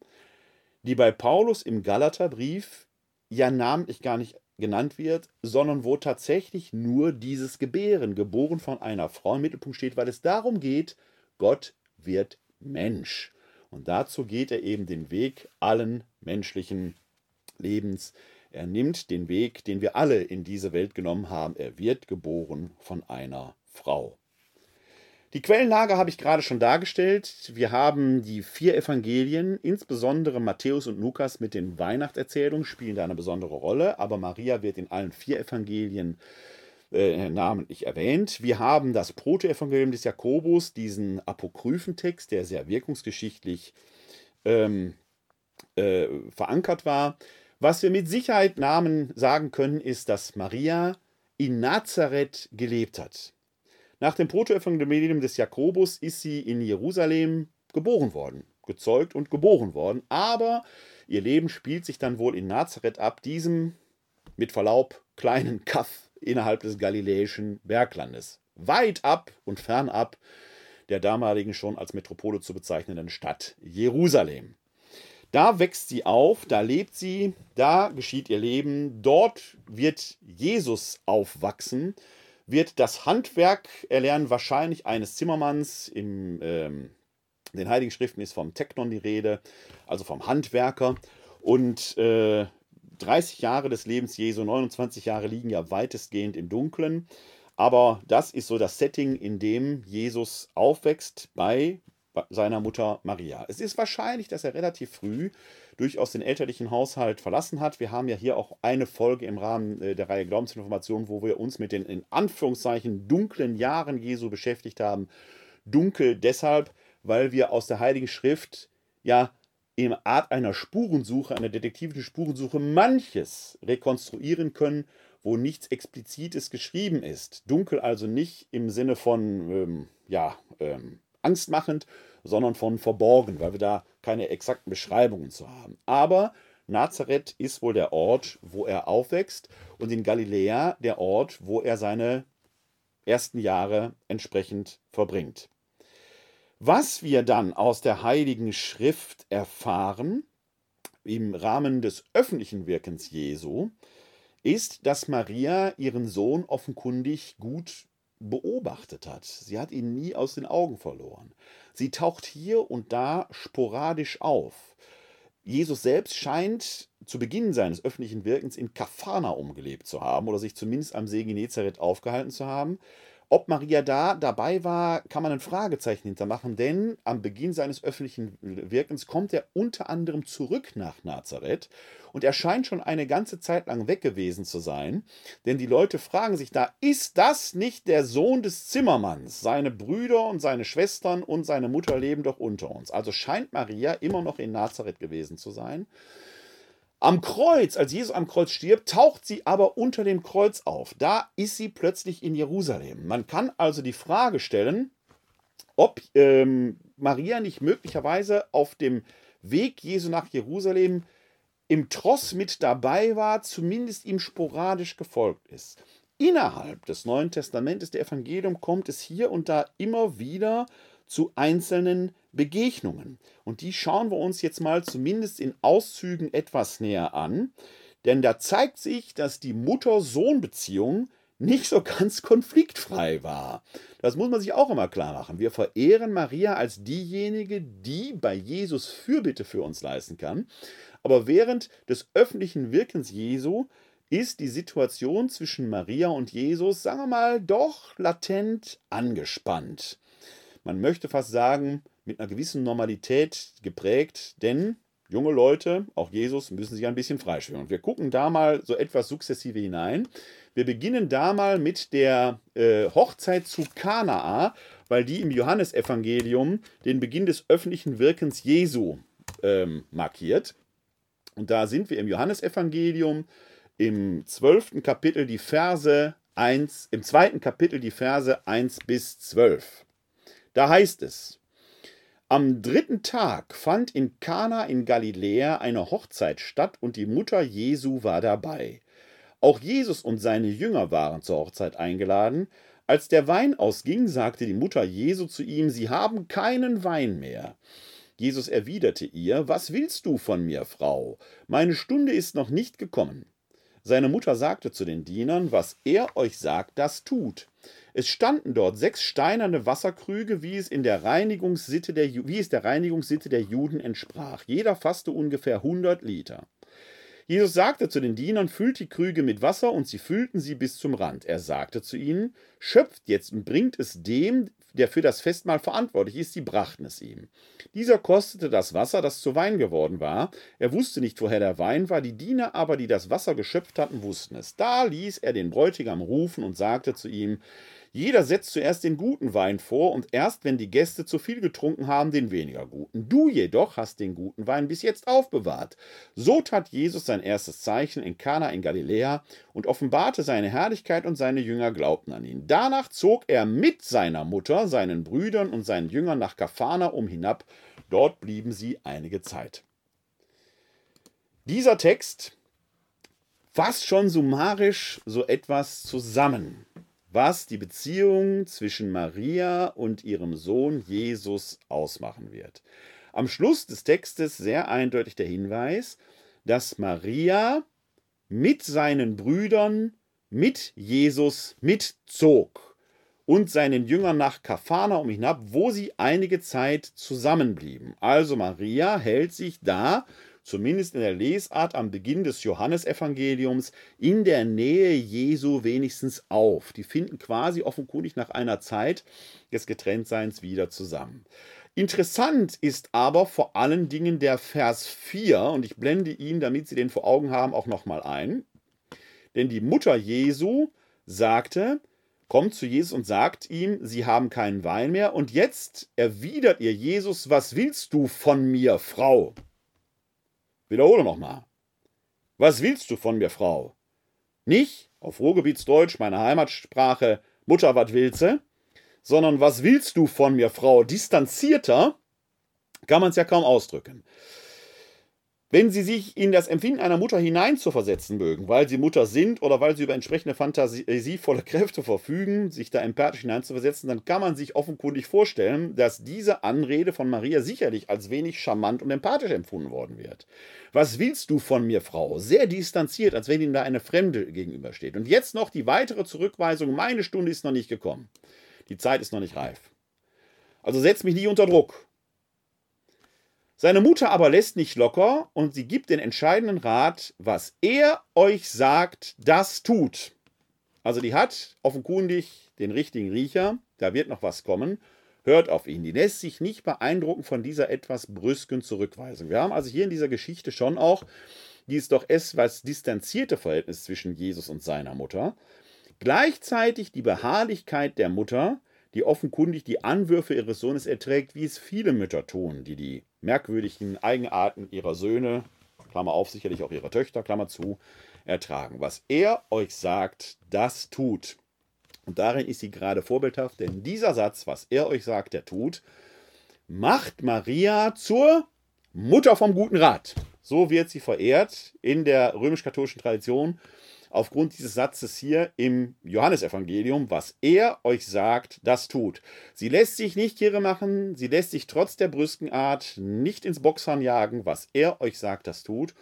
die bei Paulus im Galaterbrief ja namentlich gar nicht genannt wird, sondern wo tatsächlich nur dieses Gebären, geboren von einer Frau, im Mittelpunkt steht, weil es darum geht, Gott wird Mensch. Und dazu geht er eben den Weg allen menschlichen Lebens. Er nimmt den Weg, den wir alle in diese Welt genommen haben. Er wird geboren von einer Frau. Die Quellenlage habe ich gerade schon dargestellt. Wir haben die vier Evangelien, insbesondere Matthäus und Lukas mit den Weihnachtserzählungen spielen da eine besondere Rolle, aber Maria wird in allen vier Evangelien äh, namentlich erwähnt. Wir haben das Protoevangelium des Jakobus, diesen Apokryphentext, der sehr wirkungsgeschichtlich ähm, äh, verankert war. Was wir mit Sicherheit Namen sagen können, ist, dass Maria in Nazareth gelebt hat. Nach dem Protoevangelium des Jakobus ist sie in Jerusalem geboren worden, gezeugt und geboren worden, aber ihr Leben spielt sich dann wohl in Nazareth ab, diesem mit Verlaub kleinen Kaff innerhalb des galiläischen Berglandes, weit ab und fernab der damaligen schon als Metropole zu bezeichnenden Stadt Jerusalem. Da wächst sie auf, da lebt sie, da geschieht ihr Leben, dort wird Jesus aufwachsen, wird das Handwerk erlernen, wahrscheinlich eines Zimmermanns. In ähm, den Heiligen Schriften ist vom Teknon die Rede, also vom Handwerker. Und äh, 30 Jahre des Lebens Jesu, 29 Jahre liegen ja weitestgehend im Dunkeln. Aber das ist so das Setting, in dem Jesus aufwächst bei seiner Mutter Maria. Es ist wahrscheinlich, dass er relativ früh durchaus den elterlichen Haushalt verlassen hat. Wir haben ja hier auch eine Folge im Rahmen äh, der Reihe Glaubensinformation, wo wir uns mit den in Anführungszeichen dunklen Jahren Jesu beschäftigt haben. Dunkel deshalb, weil wir aus der Heiligen Schrift ja in Art einer Spurensuche, einer detektivischen Spurensuche manches rekonstruieren können, wo nichts Explizites geschrieben ist. Dunkel also nicht im Sinne von ähm, ja, ähm, angstmachend, sondern von verborgen, weil wir da keine exakten Beschreibungen zu haben. Aber Nazareth ist wohl der Ort, wo er aufwächst und in Galiläa der Ort, wo er seine ersten Jahre entsprechend verbringt. Was wir dann aus der Heiligen Schrift erfahren, im Rahmen des öffentlichen Wirkens Jesu, ist, dass Maria ihren Sohn offenkundig gut beobachtet hat. Sie hat ihn nie aus den Augen verloren. Sie taucht hier und da sporadisch auf. Jesus selbst scheint zu Beginn seines öffentlichen Wirkens in Kapharnaum gelebt zu haben oder sich zumindest am See Genezareth aufgehalten zu haben. Ob Maria da dabei war, kann man ein Fragezeichen hintermachen, denn am Beginn seines öffentlichen Wirkens kommt er unter anderem zurück nach Nazareth und er scheint schon eine ganze Zeit lang weg gewesen zu sein, denn die Leute fragen sich da, ist das nicht der Sohn des Zimmermanns? Seine Brüder und seine Schwestern und seine Mutter leben doch unter uns. Also scheint Maria immer noch in Nazareth gewesen zu sein. Am Kreuz, als Jesus am Kreuz stirbt, taucht sie aber unter dem Kreuz auf. Da ist sie plötzlich in Jerusalem. Man kann also die Frage stellen, ob ähm, Maria nicht möglicherweise auf dem Weg Jesu nach Jerusalem im Tross mit dabei war, zumindest ihm sporadisch gefolgt ist. Innerhalb des Neuen Testamentes der Evangelium kommt es hier und da immer wieder zu einzelnen Begegnungen. Und die schauen wir uns jetzt mal zumindest in Auszügen etwas näher an. Denn da zeigt sich, dass die Mutter-Sohn-Beziehung nicht so ganz konfliktfrei war. Das muss man sich auch immer klar machen. Wir verehren Maria als diejenige, die bei Jesus Fürbitte für uns leisten kann. Aber während des öffentlichen Wirkens Jesu ist die Situation zwischen Maria und Jesus, sagen wir mal, doch latent angespannt. Man möchte fast sagen, mit einer gewissen Normalität geprägt, denn junge Leute, auch Jesus, müssen sich ein bisschen freischwimmen. Und wir gucken da mal so etwas sukzessive hinein. Wir beginnen da mal mit der äh, Hochzeit zu Kanaa, weil die im Johannesevangelium den Beginn des öffentlichen Wirkens Jesu ähm, markiert. Und da sind wir im Johannesevangelium im zwölften Kapitel die Verse 1, im zweiten Kapitel die Verse 1 bis 12. Da heißt es, am dritten Tag fand in Kana in Galiläa eine Hochzeit statt und die Mutter Jesu war dabei. Auch Jesus und seine Jünger waren zur Hochzeit eingeladen. Als der Wein ausging, sagte die Mutter Jesu zu ihm, Sie haben keinen Wein mehr. Jesus erwiderte ihr, Was willst du von mir, Frau? Meine Stunde ist noch nicht gekommen. Seine Mutter sagte zu den Dienern, Was er euch sagt, das tut. Es standen dort sechs steinerne Wasserkrüge, wie es, in der Reinigungssitte der, wie es der Reinigungssitte der Juden entsprach. Jeder fasste ungefähr 100 Liter. Jesus sagte zu den Dienern, füllt die Krüge mit Wasser, und sie füllten sie bis zum Rand. Er sagte zu ihnen, schöpft jetzt und bringt es dem, der für das Festmahl verantwortlich ist, sie brachten es ihm. Dieser kostete das Wasser, das zu Wein geworden war. Er wusste nicht, woher der Wein war, die Diener aber, die das Wasser geschöpft hatten, wussten es. Da ließ er den Bräutigam rufen und sagte zu ihm, Jeder setzt zuerst den guten Wein vor und erst wenn die Gäste zu viel getrunken haben, den weniger guten. Du jedoch hast den guten Wein bis jetzt aufbewahrt. So tat Jesus sein erstes Zeichen in Kana in Galiläa und offenbarte seine Herrlichkeit und seine Jünger glaubten an ihn. Danach zog er mit seiner Mutter, seinen Brüdern und seinen Jüngern nach Kafana um hinab. Dort blieben sie einige Zeit. Dieser Text fasst schon summarisch so etwas zusammen was die Beziehung zwischen Maria und ihrem Sohn Jesus ausmachen wird. Am Schluss des Textes sehr eindeutig der Hinweis, dass Maria mit seinen Brüdern mit Jesus mitzog und seinen Jüngern nach Kafana um hinab, wo sie einige Zeit zusammenblieben. Also Maria hält sich da zumindest in der Lesart am Beginn des Johannesevangeliums, in der Nähe Jesu wenigstens auf. Die finden quasi offenkundig nach einer Zeit des Getrenntseins wieder zusammen. Interessant ist aber vor allen Dingen der Vers 4, und ich blende ihn, damit Sie den vor Augen haben, auch nochmal ein. Denn die Mutter Jesu sagte, kommt zu Jesus und sagt ihm, sie haben keinen Wein mehr. Und jetzt erwidert ihr Jesus, was willst du von mir, Frau? Wiederhole nochmal. Was willst du von mir, Frau? Nicht, auf Ruhrgebietsdeutsch, meine Heimatsprache, Mutter, was willst du? Sondern was willst du von mir, Frau? Distanzierter kann man es ja kaum ausdrücken. Wenn Sie sich in das Empfinden einer Mutter hineinzuversetzen mögen, weil Sie Mutter sind oder weil Sie über entsprechende fantasievolle Kräfte verfügen, sich da empathisch hineinzuversetzen, dann kann man sich offenkundig vorstellen, dass diese Anrede von Maria sicherlich als wenig charmant und empathisch empfunden worden wird. Was willst du von mir, Frau? Sehr distanziert, als wenn Ihnen da eine Fremde gegenübersteht. Und jetzt noch die weitere Zurückweisung, meine Stunde ist noch nicht gekommen. Die Zeit ist noch nicht reif. Also setz mich nicht unter Druck. Seine Mutter aber lässt nicht locker und sie gibt den entscheidenden Rat, was er euch sagt, das tut. Also die hat offenkundig den richtigen Riecher, da wird noch was kommen. Hört auf ihn. Die lässt sich nicht beeindrucken von dieser etwas brüsken Zurückweisung. Wir haben also hier in dieser Geschichte schon auch dieses doch etwas distanzierte Verhältnis zwischen Jesus und seiner Mutter. Gleichzeitig die Beharrlichkeit der Mutter, die offenkundig die Anwürfe ihres Sohnes erträgt, wie es viele Mütter tun, die die merkwürdigen Eigenarten ihrer Söhne, Klammer auf, sicherlich auch ihrer Töchter, Klammer zu, ertragen. Was er euch sagt, das tut. Und darin ist sie gerade vorbildhaft, denn dieser Satz, was er euch sagt, der tut, macht Maria zur Mutter vom guten Rat. So wird sie verehrt in der römisch-katholischen Tradition aufgrund dieses Satzes hier im Johannesevangelium, was er euch sagt, das tut. Sie lässt sich nicht kirre machen, sie lässt sich trotz der Brüskenart nicht ins Boxhorn jagen, was er euch sagt, das tut.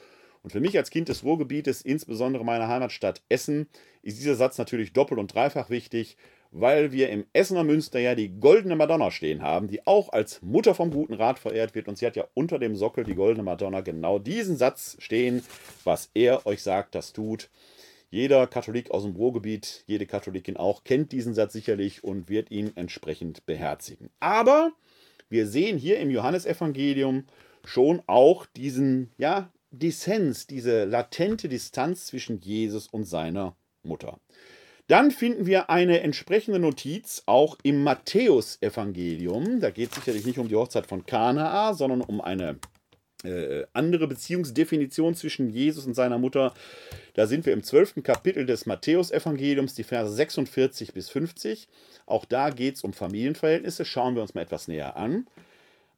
Und für mich als Kind des Ruhrgebietes, insbesondere meiner Heimatstadt Essen, ist dieser Satz natürlich doppelt und dreifach wichtig, weil wir im Essener Münster ja die goldene Madonna stehen haben, die auch als Mutter vom guten Rat verehrt wird. Und sie hat ja unter dem Sockel die goldene Madonna genau diesen Satz stehen, was er euch sagt, das tut. Jeder Katholik aus dem Ruhrgebiet, jede Katholikin auch, kennt diesen Satz sicherlich und wird ihn entsprechend beherzigen. Aber wir sehen hier im Johannesevangelium schon auch diesen, ja, Dissens, diese latente Distanz zwischen Jesus und seiner Mutter. Dann finden wir eine entsprechende Notiz auch im Matthäusevangelium. Da geht es sicherlich nicht um die Hochzeit von Kanaa, sondern um eine äh, andere Beziehungsdefinition zwischen Jesus und seiner Mutter. Da sind wir im zwölften Kapitel des Matthäusevangeliums, die Verse 46 bis 50. Auch da geht es um Familienverhältnisse. Schauen wir uns mal etwas näher an.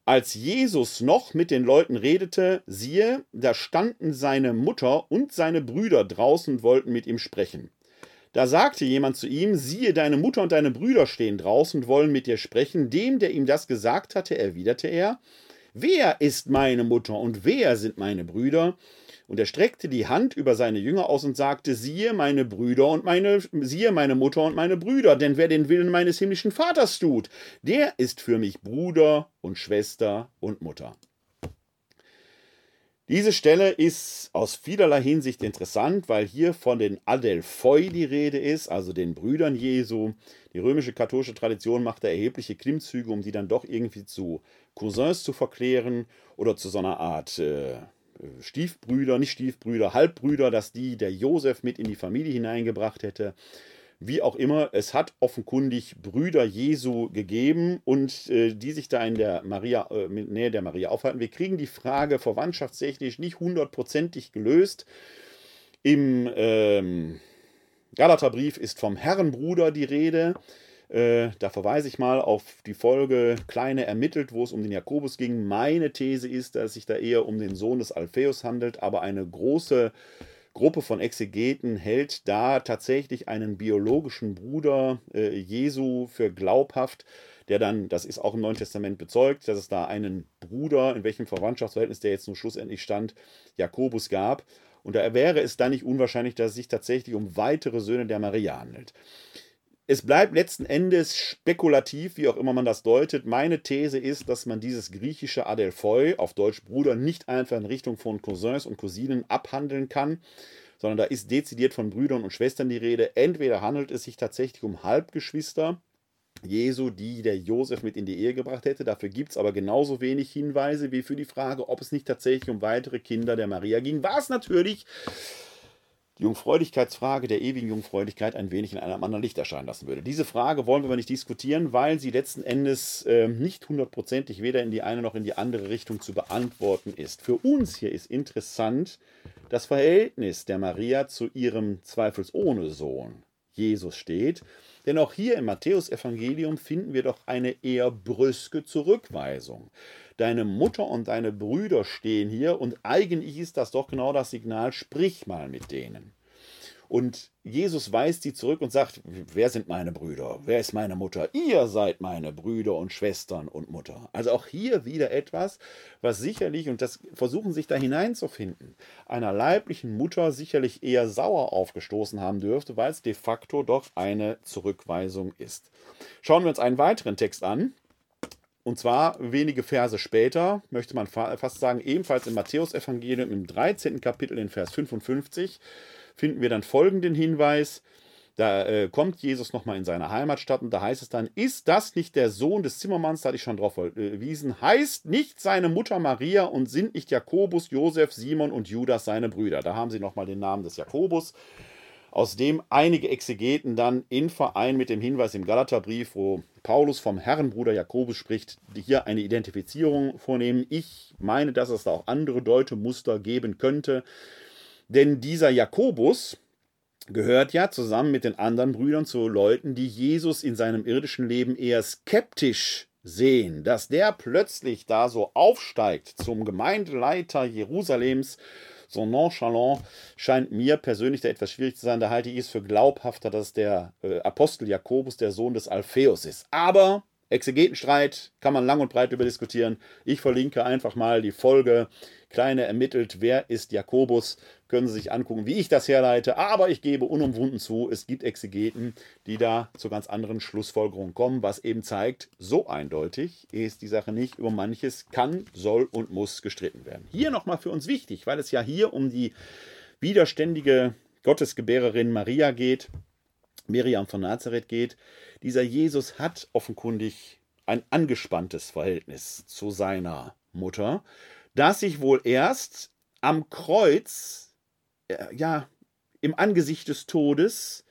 Als Jesus noch mit den Leuten redete, siehe, da standen seine Mutter und seine Brüder draußen und wollten mit ihm sprechen. Da sagte jemand zu ihm, siehe, deine Mutter und deine Brüder stehen draußen und wollen mit dir sprechen. Dem, der ihm das gesagt hatte, erwiderte er, Wer ist meine Mutter und wer sind meine Brüder? Und er streckte die Hand über seine Jünger aus und sagte: Siehe, meine Brüder und meine, siehe, meine Mutter und meine Brüder, denn wer den Willen meines himmlischen Vaters tut, der ist für mich Bruder und Schwester und Mutter. Diese Stelle ist aus vielerlei Hinsicht interessant, weil hier von den Adelphoi die Rede ist, also den Brüdern Jesu. Die römische katholische Tradition macht da erhebliche Klimmzüge, um die dann doch irgendwie zu Cousins zu verklären oder zu so einer Art äh, Stiefbrüder, nicht Stiefbrüder, Halbbrüder, dass die der Josef mit in die Familie hineingebracht hätte. Wie auch immer, es hat offenkundig Brüder Jesu gegeben und äh, die sich da in der Maria, äh, Nähe der Maria aufhalten. Wir kriegen die Frage verwandtschaftstechnisch nicht hundertprozentig gelöst. Im ähm, Galaterbrief ist vom Herrenbruder die Rede. Äh, da verweise ich mal auf die Folge Kleine ermittelt, wo es um den Jakobus ging. Meine These ist, dass es sich da eher um den Sohn des Alpheus handelt, aber eine große Gruppe von Exegeten hält da tatsächlich einen biologischen Bruder äh, Jesu für glaubhaft, der dann, das ist auch im Neuen Testament bezeugt, dass es da einen Bruder, in welchem Verwandtschaftsverhältnis der jetzt nun schlussendlich stand, Jakobus gab. Und da wäre es dann nicht unwahrscheinlich, dass es sich tatsächlich um weitere Söhne der Maria handelt. Es bleibt letzten Endes spekulativ, wie auch immer man das deutet. Meine These ist, dass man dieses griechische Adelphoi, auf Deutsch Bruder, nicht einfach in Richtung von Cousins und Cousinen abhandeln kann, sondern da ist dezidiert von Brüdern und Schwestern die Rede. Entweder handelt es sich tatsächlich um Halbgeschwister Jesu, die der Josef mit in die Ehe gebracht hätte. Dafür gibt es aber genauso wenig Hinweise wie für die Frage, ob es nicht tatsächlich um weitere Kinder der Maria ging. Was natürlich die Jungfräulichkeitsfrage der ewigen Jungfräulichkeit ein wenig in einem anderen Licht erscheinen lassen würde. Diese Frage wollen wir aber nicht diskutieren, weil sie letzten Endes äh, nicht hundertprozentig weder in die eine noch in die andere Richtung zu beantworten ist. Für uns hier ist interessant das Verhältnis der Maria zu ihrem zweifelsohne Sohn Jesus steht. Denn auch hier im Matthäusevangelium finden wir doch eine eher brüske Zurückweisung. Deine Mutter und deine Brüder stehen hier und eigentlich ist das doch genau das Signal, sprich mal mit denen. Und Jesus weist sie zurück und sagt, wer sind meine Brüder? Wer ist meine Mutter? Ihr seid meine Brüder und Schwestern und Mutter. Also auch hier wieder etwas, was sicherlich, und das versuchen sich da hineinzufinden, einer leiblichen Mutter sicherlich eher sauer aufgestoßen haben dürfte, weil es de facto doch eine Zurückweisung ist. Schauen wir uns einen weiteren Text an. Und zwar wenige Verse später, möchte man fast sagen, ebenfalls im Matthäusevangelium im 13. Kapitel in Vers 55 finden wir dann folgenden Hinweis. Da äh, kommt Jesus nochmal in seine Heimatstadt und da heißt es dann, ist das nicht der Sohn des Zimmermanns, da hatte ich schon drauf verwiesen, heißt nicht seine Mutter Maria und sind nicht Jakobus, Josef, Simon und Judas seine Brüder. Da haben sie nochmal den Namen des Jakobus, aus dem einige Exegeten dann in Verein mit dem Hinweis im Galaterbrief, wo Paulus vom Herrenbruder Jakobus spricht, hier eine Identifizierung vornehmen. Ich meine, dass es da auch andere Deutemuster geben könnte. Denn dieser Jakobus gehört ja zusammen mit den anderen Brüdern zu Leuten, die Jesus in seinem irdischen Leben eher skeptisch sehen. Dass der plötzlich da so aufsteigt zum Gemeindeleiter Jerusalems, so nonchalant, scheint mir persönlich da etwas schwierig zu sein. Da halte ich es für glaubhafter, dass der äh, Apostel Jakobus der Sohn des Alpheus ist. Aber Exegetenstreit kann man lang und breit über diskutieren. Ich verlinke einfach mal die Folge Kleine ermittelt, wer ist Jakobus, können Sie sich angucken, wie ich das herleite. Aber ich gebe unumwunden zu, es gibt Exegeten, die da zu ganz anderen Schlussfolgerungen kommen, was eben zeigt, so eindeutig ist die Sache nicht. Über manches kann, soll und muss gestritten werden. Hier nochmal für uns wichtig, weil es ja hier um die widerständige Gottesgebärerin Maria geht, Miriam von Nazareth geht. Dieser Jesus hat offenkundig ein angespanntes Verhältnis zu seiner Mutter das sich wohl erst am Kreuz, ja, im Angesicht des Todes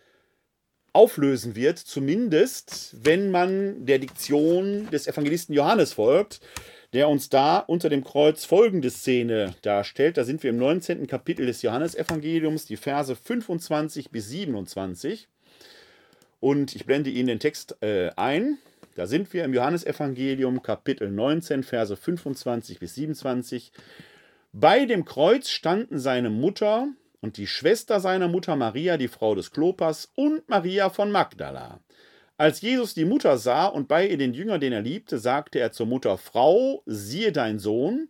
auflösen wird, zumindest wenn man der Diktion des Evangelisten Johannes folgt, der uns da unter dem Kreuz folgende Szene darstellt. Da sind wir im 19. Kapitel des Johannesevangeliums, die Verse 25 bis 27. Und ich blende Ihnen den Text äh, ein. Da sind wir im Johannesevangelium Kapitel 19, Verse 25 bis 27. Bei dem Kreuz standen seine Mutter und die Schwester seiner Mutter Maria, die Frau des Klopas, und Maria von Magdala. Als Jesus die Mutter sah und bei ihr den Jünger, den er liebte, sagte er zur Mutter, Frau, siehe dein Sohn.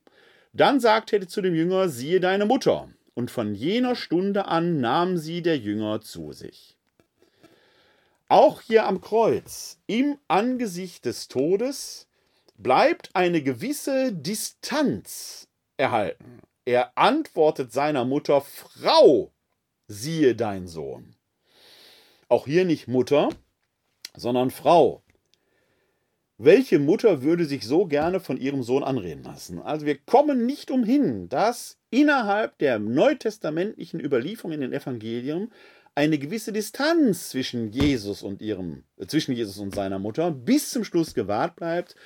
Dann sagte er zu dem Jünger, siehe deine Mutter. Und von jener Stunde an nahm sie der Jünger zu sich. Auch hier am Kreuz, im Angesicht des Todes, bleibt eine gewisse Distanz erhalten. Er antwortet seiner Mutter, Frau, siehe dein Sohn. Auch hier nicht Mutter, sondern Frau. Welche Mutter würde sich so gerne von ihrem Sohn anreden lassen? Also wir kommen nicht umhin, dass innerhalb der neutestamentlichen Überlieferung in den Evangelien eine gewisse Distanz zwischen Jesus und ihrem, äh, zwischen Jesus und seiner Mutter bis zum Schluss gewahrt bleibt,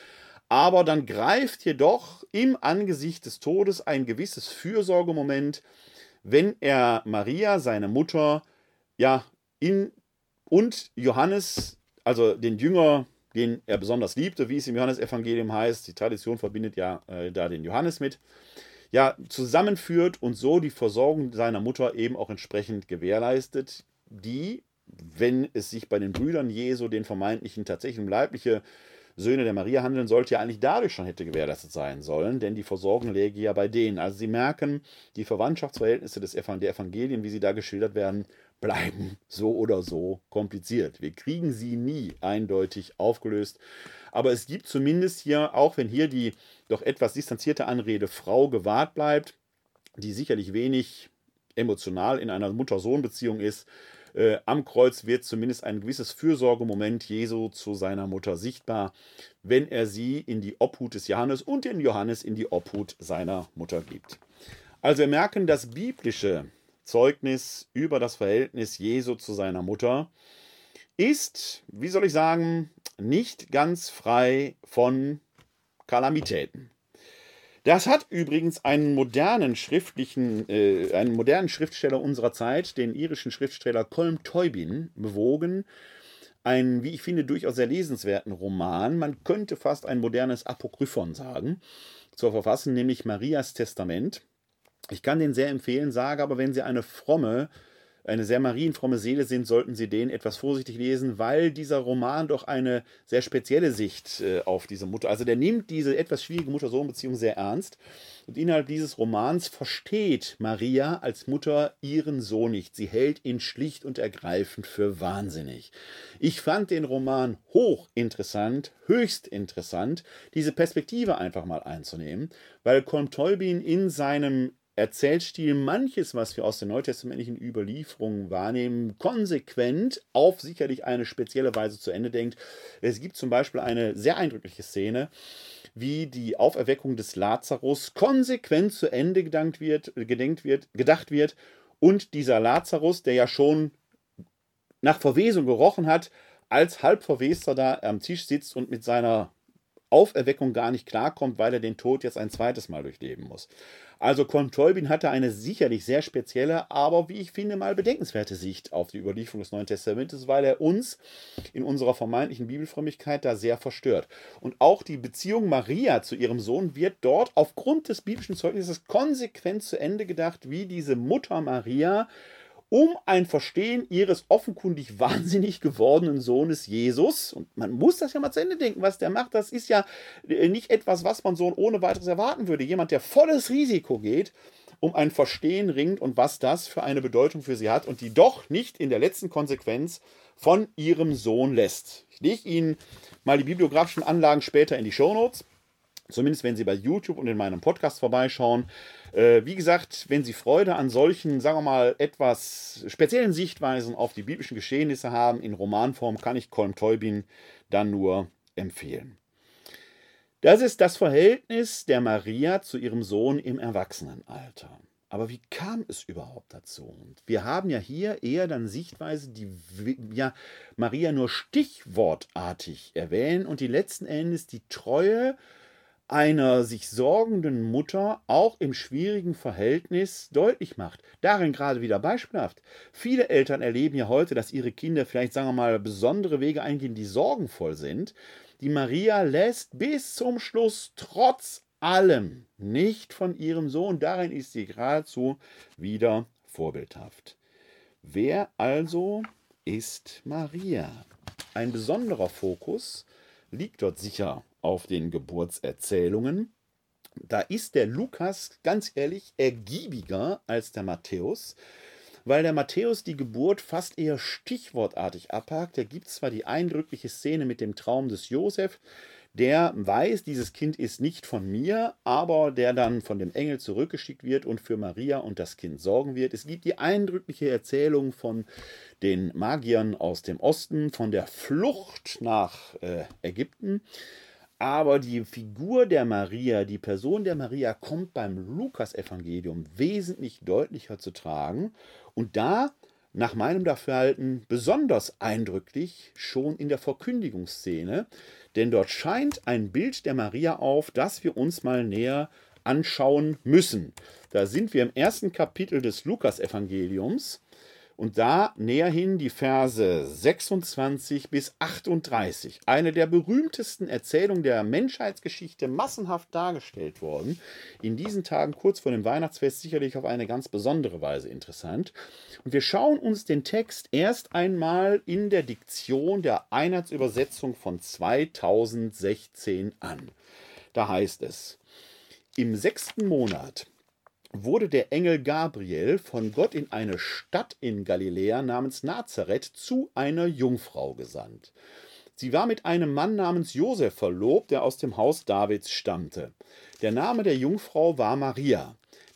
aber dann greift jedoch im Angesicht des Todes ein gewisses Fürsorgemoment, wenn er Maria, seine Mutter, ja, in und Johannes, also den Jünger, den er besonders liebte, wie es im Johannesevangelium heißt, die Tradition verbindet ja äh, da den Johannes mit, ja, zusammenführt und so die Versorgung seiner Mutter eben auch entsprechend gewährleistet, die, wenn es sich bei den Brüdern Jesu, den vermeintlichen tatsächlichen leibliche Söhne der Maria handeln sollte, ja eigentlich dadurch schon hätte gewährleistet sein sollen, denn die Versorgung läge ja bei denen. Also Sie merken, die Verwandtschaftsverhältnisse des der Evangelien, wie sie da geschildert werden, bleiben so oder so kompliziert. Wir kriegen sie nie eindeutig aufgelöst. Aber es gibt zumindest hier, auch wenn hier die doch etwas distanzierte Anrede Frau gewahrt bleibt, die sicherlich wenig emotional in einer Mutter-Sohn-Beziehung ist, äh, am Kreuz wird zumindest ein gewisses Fürsorgemoment Jesu zu seiner Mutter sichtbar, wenn er sie in die Obhut des Johannes und den Johannes in die Obhut seiner Mutter gibt. Also wir merken, das biblische Zeugnis über das Verhältnis Jesu zu seiner Mutter ist, wie soll ich sagen, nicht ganz frei von Kalamitäten. Das hat übrigens einen modernen schriftlichen, äh, einen modernen Schriftsteller unserer Zeit, den irischen Schriftsteller Colm Teubin, bewogen, einen, wie ich finde, durchaus sehr lesenswerten Roman, man könnte fast ein modernes Apokryphon sagen, zu verfassen, nämlich Marias Testament. Ich kann den sehr empfehlen, sage aber, wenn Sie eine fromme eine sehr marienfromme Seele sind, sollten Sie den etwas vorsichtig lesen, weil dieser Roman doch eine sehr spezielle Sicht äh, auf diese Mutter, also der nimmt diese etwas schwierige Mutter-Sohn-Beziehung sehr ernst. Und innerhalb dieses Romans versteht Maria als Mutter ihren Sohn nicht. Sie hält ihn schlicht und ergreifend für wahnsinnig. Ich fand den Roman hochinteressant, höchst interessant, diese Perspektive einfach mal einzunehmen, weil Colm Tolbin in seinem Erzählstil manches, was wir aus den neutestamentlichen Überlieferungen wahrnehmen, konsequent auf sicherlich eine spezielle Weise zu Ende denkt. Es gibt zum Beispiel eine sehr eindrückliche Szene, wie die Auferweckung des Lazarus konsequent zu Ende gedankt wird, gedenkt wird, gedacht wird und dieser Lazarus, der ja schon nach Verwesung gerochen hat, als Halbverwester da am Tisch sitzt und mit seiner Auferweckung gar nicht klarkommt, weil er den Tod jetzt ein zweites Mal durchleben muss. Also Kolm-Tolbin hatte eine sicherlich sehr spezielle, aber wie ich finde mal bedenkenswerte Sicht auf die Überlieferung des Neuen Testamentes, weil er uns in unserer vermeintlichen Bibelfrömmigkeit da sehr verstört. Und auch die Beziehung Maria zu ihrem Sohn wird dort aufgrund des biblischen Zeugnisses konsequent zu Ende gedacht, wie diese Mutter Maria um ein Verstehen ihres offenkundig wahnsinnig gewordenen Sohnes Jesus. Und man muss das ja mal zu Ende denken, was der macht. Das ist ja äh, nicht etwas, was man so ohne weiteres erwarten würde. Jemand, der volles Risiko geht, um ein Verstehen ringt und was das für eine Bedeutung für sie hat und die doch nicht in der letzten Konsequenz von ihrem Sohn lässt. Ich lege Ihnen mal die bibliografischen Anlagen später in die Shownotes. Zumindest wenn Sie bei YouTube und in meinem Podcast vorbeischauen. Äh, wie gesagt, wenn Sie Freude an solchen, sagen wir mal, etwas speziellen Sichtweisen auf die biblischen Geschehnisse haben, in Romanform, kann ich Colm Teubin dann nur empfehlen. Das ist das Verhältnis der Maria zu ihrem Sohn im Erwachsenenalter. Aber wie kam es überhaupt dazu? Und wir haben ja hier eher dann Sichtweise, die ja Maria nur stichwortartig erwähnen und die letzten Endes die Treue einer sich sorgenden Mutter auch im schwierigen Verhältnis deutlich macht. Darin gerade wieder beispielhaft. Viele Eltern erleben ja heute, dass ihre Kinder vielleicht, sagen wir mal, besondere Wege eingehen, die sorgenvoll sind. Die Maria lässt bis zum Schluss trotz allem nicht von ihrem Sohn. Darin ist sie geradezu wieder vorbildhaft. Wer also ist Maria? Ein besonderer Fokus liegt dort sicher auf den Geburtserzählungen. Da ist der Lukas ganz ehrlich ergiebiger als der Matthäus, weil der Matthäus die Geburt fast eher stichwortartig abhakt. Er gibt zwar die eindrückliche Szene mit dem Traum des Josef, der weiß, dieses Kind ist nicht von mir, aber der dann von dem Engel zurückgeschickt wird und für Maria und das Kind sorgen wird. Es gibt die eindrückliche Erzählung von den Magiern aus dem Osten, von der Flucht nach äh, Ägypten. Aber die Figur der Maria, die Person der Maria kommt beim Lukas-Evangelium wesentlich deutlicher zu tragen. Und da nach meinem Dafürhalten besonders eindrücklich schon in der Verkündigungsszene, denn dort scheint ein Bild der Maria auf, das wir uns mal näher anschauen müssen. Da sind wir im ersten Kapitel des Lukasevangeliums und da näherhin die Verse 26 bis 38. Eine der berühmtesten Erzählungen der Menschheitsgeschichte, massenhaft dargestellt worden. In diesen Tagen kurz vor dem Weihnachtsfest sicherlich auf eine ganz besondere Weise interessant. Und wir schauen uns den Text erst einmal in der Diktion der Einheitsübersetzung von 2016 an. Da heißt es, im sechsten Monat wurde der Engel Gabriel von Gott in eine Stadt in Galiläa namens Nazareth zu einer Jungfrau gesandt. Sie war mit einem Mann namens Josef verlobt, der aus dem Haus Davids stammte. Der Name der Jungfrau war Maria.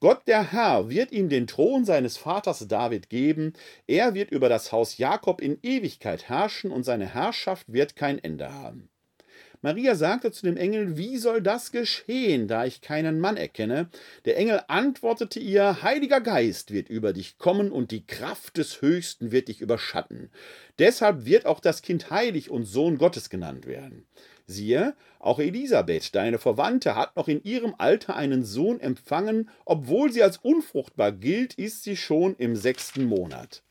Gott der Herr wird ihm den Thron seines Vaters David geben, er wird über das Haus Jakob in Ewigkeit herrschen und seine Herrschaft wird kein Ende haben. Maria sagte zu dem Engel, wie soll das geschehen, da ich keinen Mann erkenne? Der Engel antwortete ihr, Heiliger Geist wird über dich kommen und die Kraft des Höchsten wird dich überschatten. Deshalb wird auch das Kind heilig und Sohn Gottes genannt werden. Siehe, auch Elisabeth, deine Verwandte, hat noch in ihrem Alter einen Sohn empfangen, obwohl sie als unfruchtbar gilt, ist sie schon im sechsten Monat.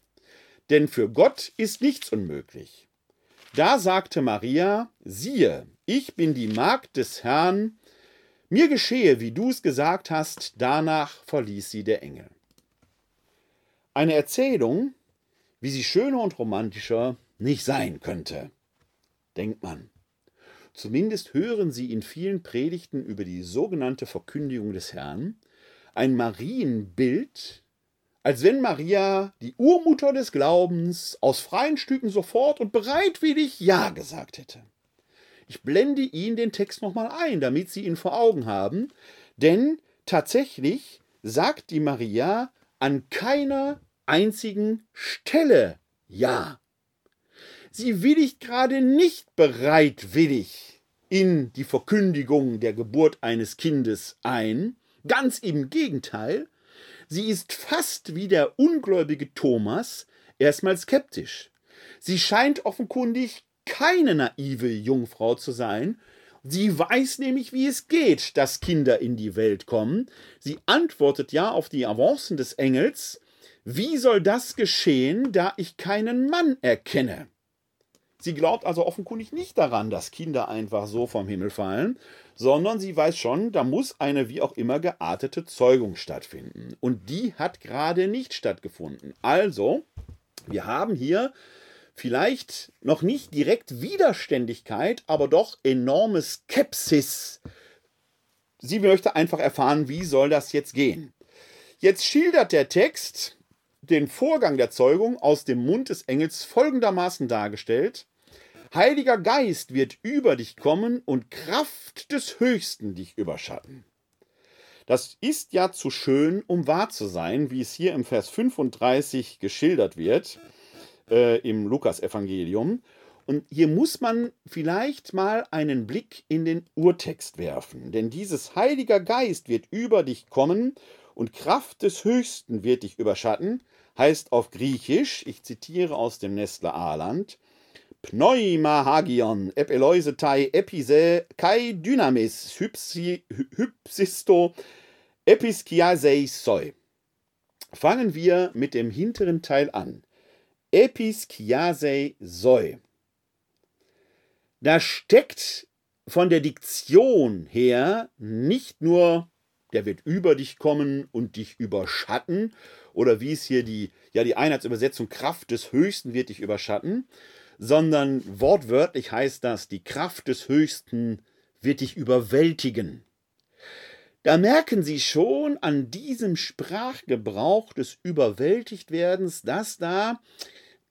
Denn für Gott ist nichts unmöglich. Da sagte Maria, siehe, ich bin die Magd des Herrn, mir geschehe, wie du es gesagt hast, danach verließ sie der Engel. Eine Erzählung, wie sie schöner und romantischer nicht sein könnte, denkt man. Zumindest hören sie in vielen Predigten über die sogenannte Verkündigung des Herrn ein Marienbild, als wenn Maria, die Urmutter des Glaubens, aus freien Stücken sofort und bereitwillig Ja gesagt hätte. Ich blende Ihnen den Text nochmal ein, damit Sie ihn vor Augen haben, denn tatsächlich sagt die Maria an keiner einzigen Stelle Ja. Sie willigt gerade nicht bereitwillig in die Verkündigung der Geburt eines Kindes ein, ganz im Gegenteil, sie ist fast wie der ungläubige Thomas erstmal skeptisch. Sie scheint offenkundig keine naive Jungfrau zu sein, Sie weiß nämlich, wie es geht, dass Kinder in die Welt kommen. Sie antwortet ja auf die Avancen des Engels. Wie soll das geschehen, da ich keinen Mann erkenne? Sie glaubt also offenkundig nicht daran, dass Kinder einfach so vom Himmel fallen, sondern sie weiß schon, da muss eine wie auch immer geartete Zeugung stattfinden. Und die hat gerade nicht stattgefunden. Also, wir haben hier vielleicht noch nicht direkt Widerständigkeit, aber doch enorme Skepsis. Sie möchte einfach erfahren, wie soll das jetzt gehen. Jetzt schildert der Text den Vorgang der Zeugung aus dem Mund des Engels folgendermaßen dargestellt. Heiliger Geist wird über dich kommen und Kraft des Höchsten dich überschatten. Das ist ja zu schön, um wahr zu sein, wie es hier im Vers 35 geschildert wird, äh, im Lukasevangelium. Und hier muss man vielleicht mal einen Blick in den Urtext werfen, denn dieses Heiliger Geist wird über dich kommen und Kraft des Höchsten wird dich überschatten, heißt auf Griechisch, ich zitiere aus dem Nestler Aland, Pneuma hagion, ep eleusetai epise, kai dynamis, hypsi, hypsisto, episkiasei soi. Fangen wir mit dem hinteren Teil an. Episkiasei soi. Da steckt von der Diktion her nicht nur, der wird über dich kommen und dich überschatten, oder wie es hier die, ja, die Einheitsübersetzung Kraft des Höchsten wird dich überschatten, sondern wortwörtlich heißt das, die Kraft des Höchsten wird dich überwältigen. Da merken Sie schon an diesem Sprachgebrauch des Überwältigtwerdens, dass da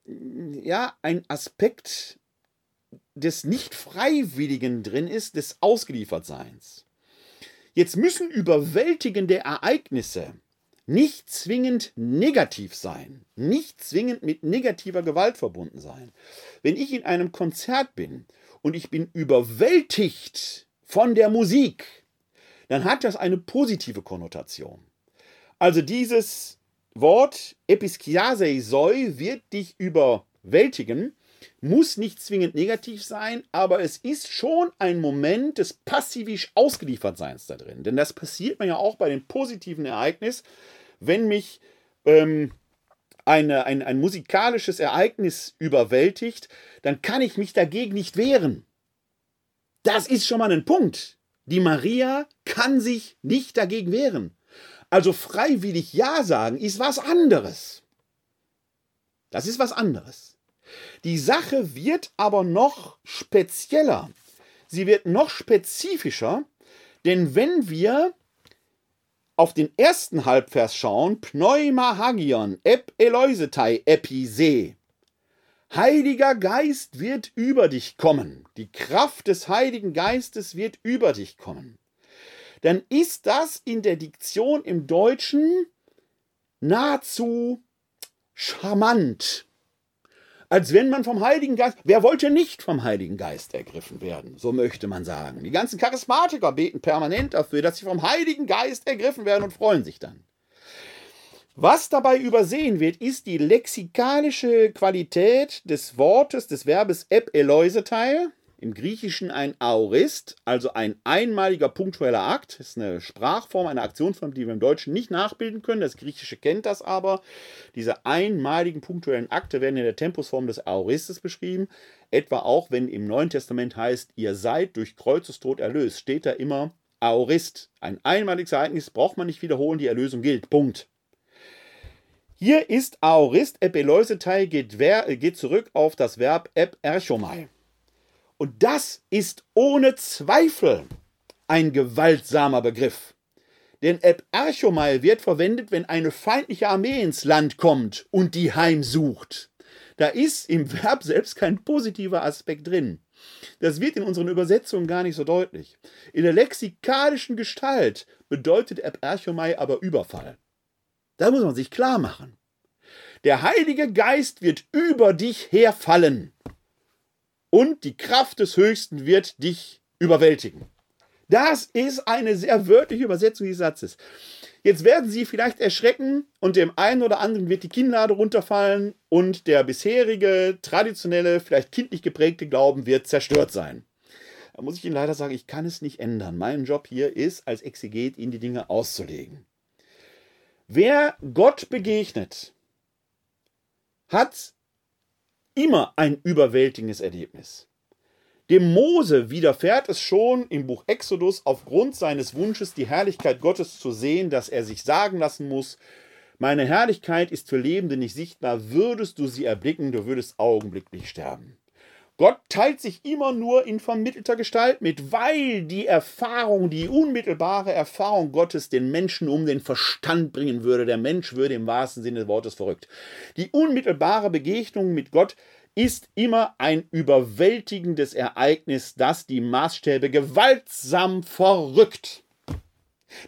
ja ein Aspekt des Nicht-Freiwilligen drin ist, des Ausgeliefertseins. Jetzt müssen überwältigende Ereignisse nicht zwingend negativ sein, nicht zwingend mit negativer Gewalt verbunden sein. Wenn ich in einem Konzert bin und ich bin überwältigt von der Musik, dann hat das eine positive Konnotation. Also dieses Wort episkiasei wird dich überwältigen, muss nicht zwingend negativ sein, aber es ist schon ein Moment des passivisch Ausgeliefertseins da drin. Denn das passiert mir ja auch bei dem positiven Ereignis, wenn mich ähm, eine, ein, ein musikalisches Ereignis überwältigt, dann kann ich mich dagegen nicht wehren. Das ist schon mal ein Punkt. Die Maria kann sich nicht dagegen wehren. Also freiwillig Ja sagen ist was anderes. Das ist was anderes. Die Sache wird aber noch spezieller. Sie wird noch spezifischer, denn wenn wir auf den ersten Halbvers schauen, Pneuma Hagion, ep Eleusetai epise. Heiliger Geist wird über dich kommen. Die Kraft des Heiligen Geistes wird über dich kommen. Dann ist das in der Diktion im Deutschen nahezu charmant als wenn man vom Heiligen Geist, wer wollte nicht vom Heiligen Geist ergriffen werden, so möchte man sagen. Die ganzen Charismatiker beten permanent dafür, dass sie vom Heiligen Geist ergriffen werden und freuen sich dann. Was dabei übersehen wird, ist die lexikalische Qualität des Wortes, des Verbes ep Eleuseteil, im Griechischen ein Aorist, also ein einmaliger punktueller Akt. Das ist eine Sprachform, eine Aktionsform, die wir im Deutschen nicht nachbilden können. Das Griechische kennt das aber. Diese einmaligen punktuellen Akte werden in der Tempusform des Aoristes beschrieben. Etwa auch, wenn im Neuen Testament heißt, ihr seid durch Kreuzestod erlöst, steht da immer Aorist. Ein einmaliges Ereignis braucht man nicht wiederholen, die Erlösung gilt. Punkt. Hier ist Aorist, Epeleusetai geht, geht zurück auf das Verb ep erchomai. Und das ist ohne Zweifel ein gewaltsamer Begriff. Denn Eparchomai wird verwendet, wenn eine feindliche Armee ins Land kommt und die heimsucht. Da ist im Verb selbst kein positiver Aspekt drin. Das wird in unseren Übersetzungen gar nicht so deutlich. In der lexikalischen Gestalt bedeutet Eparchomai aber Überfall. Da muss man sich klar machen. Der Heilige Geist wird über dich herfallen und die Kraft des Höchsten wird dich überwältigen. Das ist eine sehr wörtliche Übersetzung dieses Satzes. Jetzt werden Sie vielleicht erschrecken und dem einen oder anderen wird die Kinnlade runterfallen und der bisherige, traditionelle, vielleicht kindlich geprägte Glauben wird zerstört sein. Da muss ich Ihnen leider sagen, ich kann es nicht ändern. Mein Job hier ist, als Exeget Ihnen die Dinge auszulegen. Wer Gott begegnet, hat immer ein überwältigendes Erlebnis. Dem Mose widerfährt es schon im Buch Exodus aufgrund seines Wunsches, die Herrlichkeit Gottes zu sehen, dass er sich sagen lassen muss, meine Herrlichkeit ist für Lebende nicht sichtbar, würdest du sie erblicken, du würdest augenblicklich sterben. Gott teilt sich immer nur in vermittelter Gestalt mit, weil die Erfahrung, die unmittelbare Erfahrung Gottes den Menschen um den Verstand bringen würde. Der Mensch würde im wahrsten Sinne des Wortes verrückt. Die unmittelbare Begegnung mit Gott ist immer ein überwältigendes Ereignis, das die Maßstäbe gewaltsam verrückt.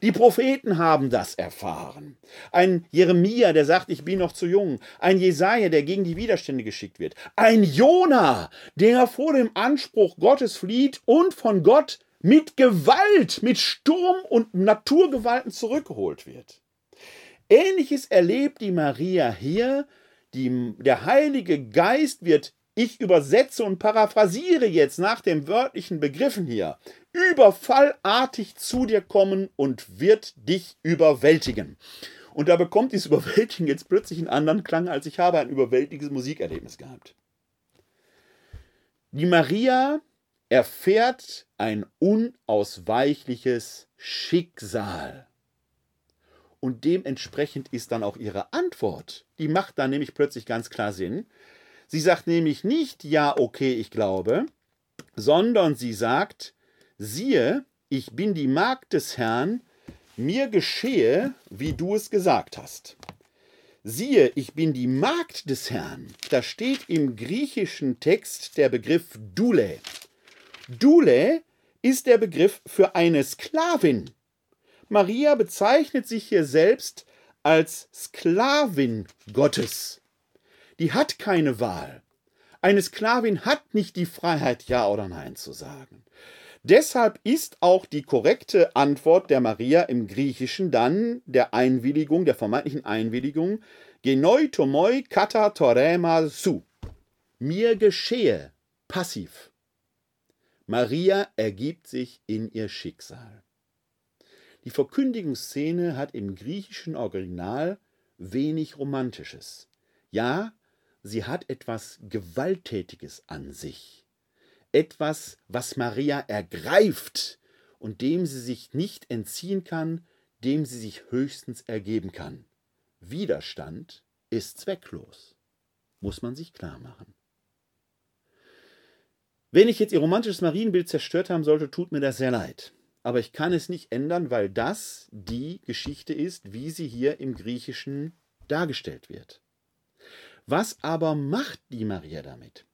Die Propheten haben das erfahren. Ein Jeremia, der sagt, ich bin noch zu jung. Ein Jesaja, der gegen die Widerstände geschickt wird. Ein Jona, der vor dem Anspruch Gottes flieht und von Gott mit Gewalt, mit Sturm und Naturgewalten zurückgeholt wird. Ähnliches erlebt die Maria hier. Die, der Heilige Geist wird ich übersetze und paraphrasiere jetzt nach den wörtlichen Begriffen hier, überfallartig zu dir kommen und wird dich überwältigen. Und da bekommt dieses Überwältigen jetzt plötzlich einen anderen Klang, als ich habe ein überwältigendes Musikerlebnis gehabt. Die Maria erfährt ein unausweichliches Schicksal. Und dementsprechend ist dann auch ihre Antwort. Die macht dann nämlich plötzlich ganz klar Sinn. Sie sagt nämlich nicht, ja, okay, ich glaube, sondern sie sagt, siehe, ich bin die Magd des Herrn, mir geschehe, wie du es gesagt hast. siehe, ich bin die Magd des Herrn, da steht im griechischen Text der Begriff Dule. Dule ist der Begriff für eine Sklavin. Maria bezeichnet sich hier selbst als Sklavin Gottes. Die hat keine Wahl. Eine Sklavin hat nicht die Freiheit, Ja oder Nein zu sagen. Deshalb ist auch die korrekte Antwort der Maria im Griechischen dann der Einwilligung, der vermeintlichen Einwilligung, genoi tomoi kata torema su. Mir geschehe, passiv. Maria ergibt sich in ihr Schicksal. Die Verkündigungsszene hat im griechischen Original wenig Romantisches. Ja, sie hat etwas Gewalttätiges an sich. Etwas, was Maria ergreift und dem sie sich nicht entziehen kann, dem sie sich höchstens ergeben kann. Widerstand ist zwecklos, muss man sich klar machen. Wenn ich jetzt Ihr romantisches Marienbild zerstört haben sollte, tut mir das sehr leid. Aber ich kann es nicht ändern, weil das die Geschichte ist, wie sie hier im Griechischen dargestellt wird. Was aber macht die Maria damit?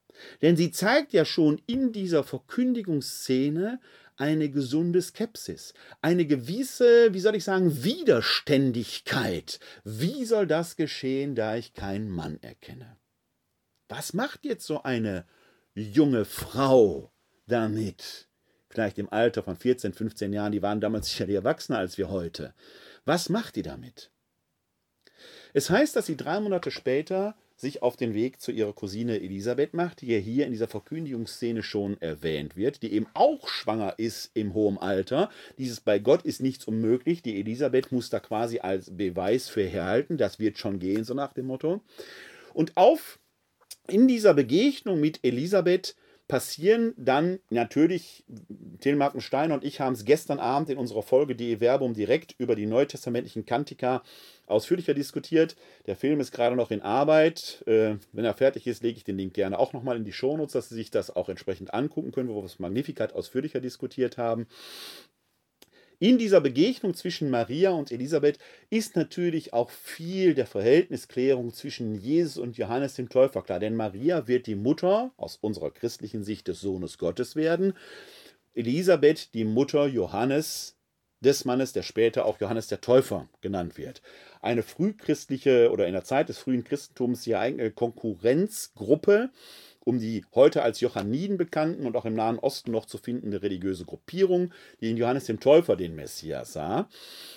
Denn sie zeigt ja schon in dieser Verkündigungsszene eine gesunde Skepsis, eine gewisse, wie soll ich sagen, Widerständigkeit. Wie soll das geschehen, da ich keinen Mann erkenne? Was macht jetzt so eine junge Frau damit? Vielleicht im Alter von 14, 15 Jahren, die waren damals sicherlich erwachsener als wir heute. Was macht die damit? Es heißt, dass sie drei Monate später sich auf den Weg zu ihrer Cousine Elisabeth macht, die ja hier in dieser Verkündigungsszene schon erwähnt wird, die eben auch schwanger ist im hohen Alter. Dieses bei Gott ist nichts unmöglich. Die Elisabeth muss da quasi als Beweis für herhalten. Das wird schon gehen, so nach dem Motto. Und auf in dieser Begegnung mit Elisabeth passieren dann natürlich, Telemarken Steiner und ich haben es gestern Abend in unserer Folge Die Verbum direkt über die neutestamentlichen Kantika ausführlicher diskutiert. Der Film ist gerade noch in Arbeit. Äh, wenn er fertig ist, lege ich den Link gerne auch nochmal in die Shownotes, dass Sie sich das auch entsprechend angucken können, wo wir das Magnificat ausführlicher diskutiert haben. In dieser Begegnung zwischen Maria und Elisabeth ist natürlich auch viel der Verhältnisklärung zwischen Jesus und Johannes dem Täufer klar. Denn Maria wird die Mutter aus unserer christlichen Sicht des Sohnes Gottes werden. Elisabeth die Mutter Johannes des Mannes, der später auch Johannes der Täufer genannt wird. Eine frühchristliche oder in der Zeit des frühen Christentums ja eigene Konkurrenzgruppe um die heute als Johanniden bekannten und auch im Nahen Osten noch zu findende religiöse Gruppierung, die in Johannes dem Täufer den Messias sah.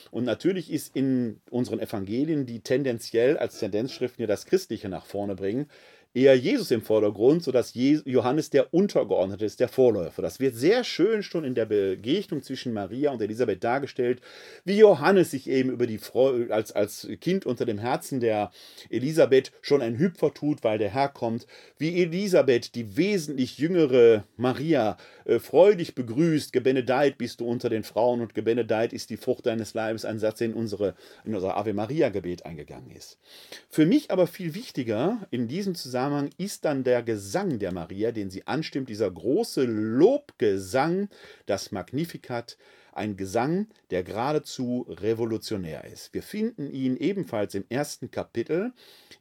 Und natürlich ist in unseren Evangelien, die tendenziell als Tendenzschriften hier das Christliche nach vorne bringen, eher Jesus im Vordergrund, sodass Johannes der Untergeordnete ist, der Vorläufer. Das wird sehr schön schon in der Begegnung zwischen Maria und Elisabeth dargestellt, wie Johannes sich eben über die Freude, als, als Kind unter dem Herzen der Elisabeth schon ein Hüpfer tut, weil der Herr kommt, wie Elisabeth, die wesentlich jüngere Maria, äh, freudig begrüßt, gebenedeit bist du unter den Frauen und gebenedeit ist die Frucht deines Leibes, ein Satz, in, unsere, in unser Ave Maria Gebet eingegangen ist. Für mich aber viel wichtiger in diesem Zusammenhang Zusammenhang ist dann der Gesang der Maria, den sie anstimmt, dieser große Lobgesang, das Magnificat, ein Gesang, der geradezu revolutionär ist. Wir finden ihn ebenfalls im ersten Kapitel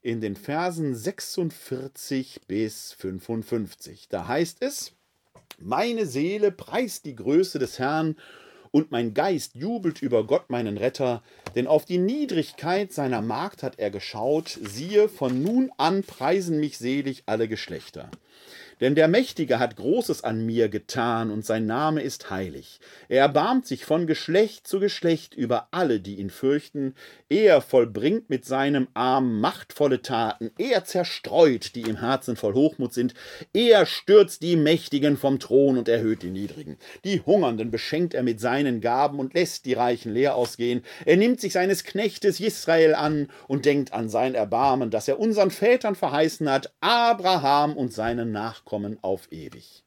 in den Versen 46 bis 55. Da heißt es, meine Seele preist die Größe des Herrn und mein Geist jubelt über Gott meinen Retter, denn auf die Niedrigkeit seiner Magd hat er geschaut, siehe, von nun an preisen mich selig alle Geschlechter. Denn der Mächtige hat Großes an mir getan, und sein Name ist heilig. Er erbarmt sich von Geschlecht zu Geschlecht über alle, die ihn fürchten. Er vollbringt mit seinem Arm machtvolle Taten. Er zerstreut, die im Herzen voll Hochmut sind. Er stürzt die Mächtigen vom Thron und erhöht die Niedrigen. Die Hungernden beschenkt er mit seinen Gaben und lässt die Reichen leer ausgehen. Er nimmt sich seines Knechtes Israel an und denkt an sein Erbarmen, das er unseren Vätern verheißen hat, Abraham und seinen Nachkommen Nachkommen auf ewig.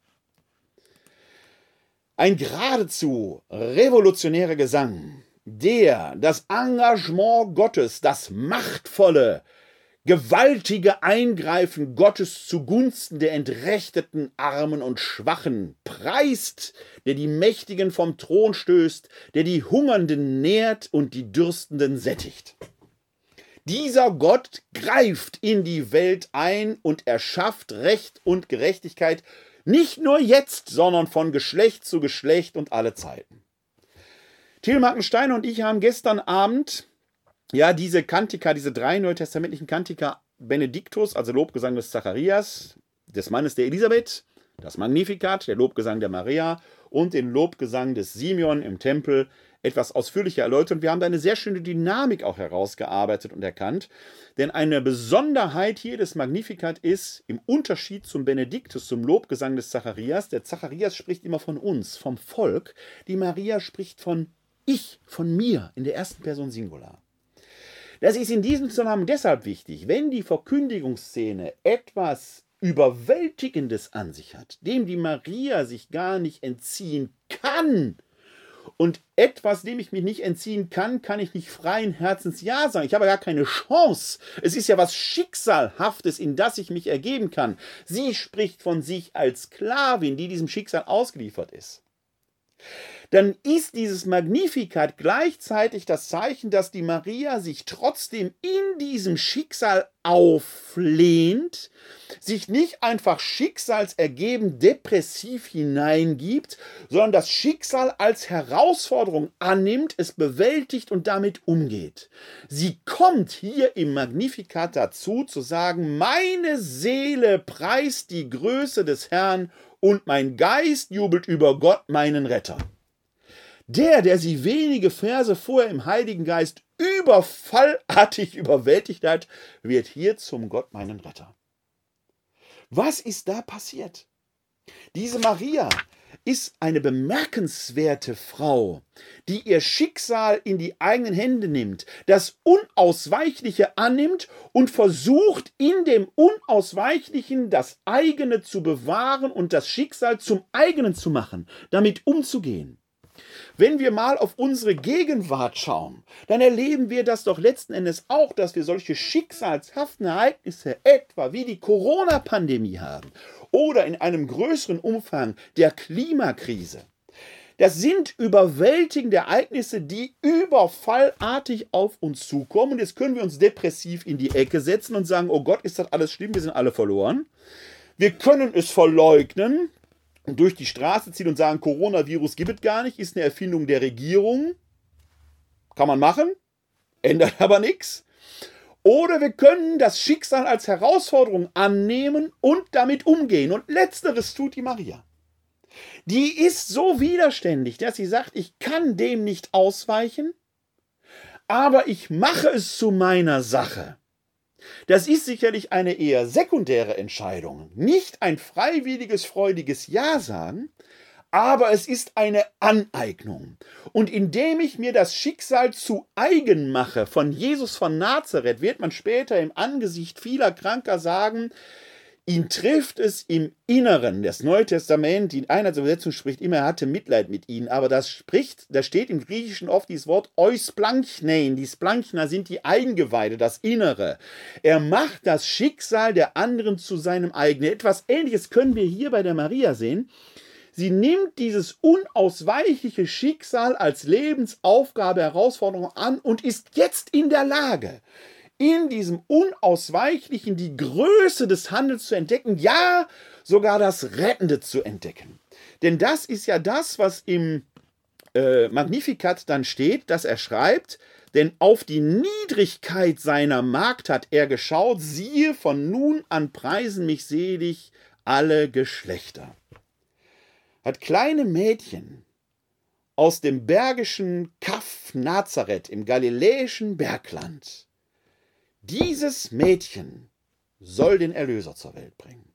Ein geradezu revolutionärer Gesang, der das Engagement Gottes, das machtvolle, gewaltige Eingreifen Gottes zugunsten der Entrechteten, Armen und Schwachen preist, der die Mächtigen vom Thron stößt, der die Hungernden nährt und die Dürstenden sättigt. Dieser Gott greift in die Welt ein und erschafft Recht und Gerechtigkeit, nicht nur jetzt, sondern von Geschlecht zu Geschlecht und alle Zeiten. Thiel Markenstein und ich haben gestern Abend ja diese Kantika, diese drei neutestamentlichen Kantika Benediktus, also Lobgesang des Zacharias, des Mannes der Elisabeth, das Magnificat, der Lobgesang der Maria und den Lobgesang des Simeon im Tempel etwas ausführlicher erläutert. Und wir haben da eine sehr schöne Dynamik auch herausgearbeitet und erkannt. Denn eine Besonderheit hier des Magnificat ist, im Unterschied zum Benediktus, zum Lobgesang des Zacharias, der Zacharias spricht immer von uns, vom Volk, die Maria spricht von ich, von mir, in der ersten Person Singular. Das ist in diesem Zusammenhang deshalb wichtig, wenn die Verkündigungsszene etwas Überwältigendes an sich hat, dem die Maria sich gar nicht entziehen kann. Und etwas, dem ich mich nicht entziehen kann, kann ich nicht freien Herzens Ja sagen. Ich habe gar keine Chance. Es ist ja was Schicksalhaftes, in das ich mich ergeben kann. Sie spricht von sich als Sklavin, die diesem Schicksal ausgeliefert ist dann ist dieses Magnificat gleichzeitig das Zeichen, dass die Maria sich trotzdem in diesem Schicksal auflehnt, sich nicht einfach schicksalsergeben depressiv hineingibt, sondern das Schicksal als Herausforderung annimmt, es bewältigt und damit umgeht. Sie kommt hier im Magnificat dazu zu sagen, meine Seele preist die Größe des Herrn und mein Geist jubelt über Gott, meinen Retter. Der, der sie wenige Verse vorher im Heiligen Geist überfallartig überwältigt hat, wird hier zum Gott meinen Retter. Was ist da passiert? Diese Maria ist eine bemerkenswerte Frau, die ihr Schicksal in die eigenen Hände nimmt, das Unausweichliche annimmt und versucht, in dem Unausweichlichen das eigene zu bewahren und das Schicksal zum eigenen zu machen, damit umzugehen. Wenn wir mal auf unsere Gegenwart schauen, dann erleben wir das doch letzten Endes auch, dass wir solche schicksalshaften Ereignisse etwa wie die Corona-Pandemie haben oder in einem größeren Umfang der Klimakrise. Das sind überwältigende Ereignisse, die überfallartig auf uns zukommen. Und jetzt können wir uns depressiv in die Ecke setzen und sagen, oh Gott, ist das alles schlimm, wir sind alle verloren. Wir können es verleugnen, durch die Straße ziehen und sagen, Coronavirus gibt es gar nicht, ist eine Erfindung der Regierung. Kann man machen, ändert aber nichts. Oder wir können das Schicksal als Herausforderung annehmen und damit umgehen. Und letzteres tut die Maria. Die ist so widerständig, dass sie sagt, ich kann dem nicht ausweichen, aber ich mache es zu meiner Sache. Das ist sicherlich eine eher sekundäre Entscheidung, nicht ein freiwilliges, freudiges Ja sagen, aber es ist eine Aneignung. Und indem ich mir das Schicksal zu eigen mache von Jesus von Nazareth, wird man später im Angesicht vieler Kranker sagen, Ihn trifft es im Inneren. Das Neue Testament, in einer Übersetzung spricht immer, er hatte Mitleid mit ihnen. Aber das spricht, da steht im Griechischen oft dieses Wort eusplanchnein. Die Splanchner sind die Eingeweide, das Innere. Er macht das Schicksal der anderen zu seinem eigenen. Etwas Ähnliches können wir hier bei der Maria sehen. Sie nimmt dieses unausweichliche Schicksal als Lebensaufgabe, Herausforderung an und ist jetzt in der Lage, in diesem Unausweichlichen die Größe des Handels zu entdecken, ja, sogar das Rettende zu entdecken. Denn das ist ja das, was im äh, Magnificat dann steht, dass er schreibt, denn auf die Niedrigkeit seiner Magd hat er geschaut, siehe, von nun an preisen mich selig alle Geschlechter. Hat kleine Mädchen aus dem bergischen Kaff Nazareth im galiläischen Bergland dieses Mädchen soll den Erlöser zur Welt bringen.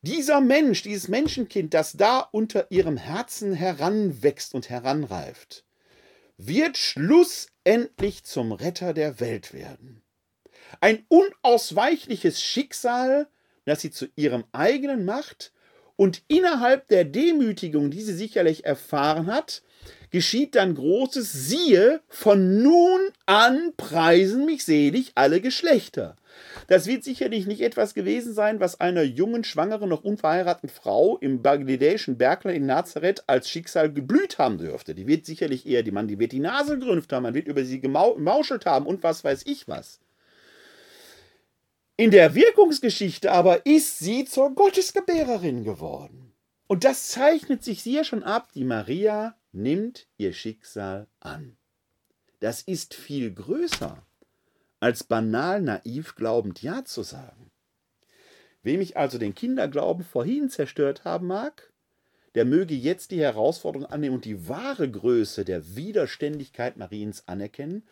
Dieser Mensch, dieses Menschenkind, das da unter ihrem Herzen heranwächst und heranreift, wird schlussendlich zum Retter der Welt werden. Ein unausweichliches Schicksal, das sie zu ihrem eigenen macht und innerhalb der Demütigung, die sie sicherlich erfahren hat, geschieht dann Großes, siehe, von nun an preisen mich selig alle Geschlechter. Das wird sicherlich nicht etwas gewesen sein, was einer jungen, schwangeren, noch unverheirateten Frau im bangladesischen Bergland in Nazareth als Schicksal geblüht haben dürfte. Die wird sicherlich eher, die Mann, die wird die Nase gerümpft haben, man wird über sie gemauschelt haben und was weiß ich was. In der Wirkungsgeschichte aber ist sie zur Gottesgebärerin geworden. Und das zeichnet sich hier schon ab. Die Maria nimmt ihr Schicksal an. Das ist viel größer, als banal naiv glaubend Ja zu sagen. Wem ich also den Kinderglauben vorhin zerstört haben mag, der möge jetzt die Herausforderung annehmen und die wahre Größe der Widerständigkeit Mariens anerkennen,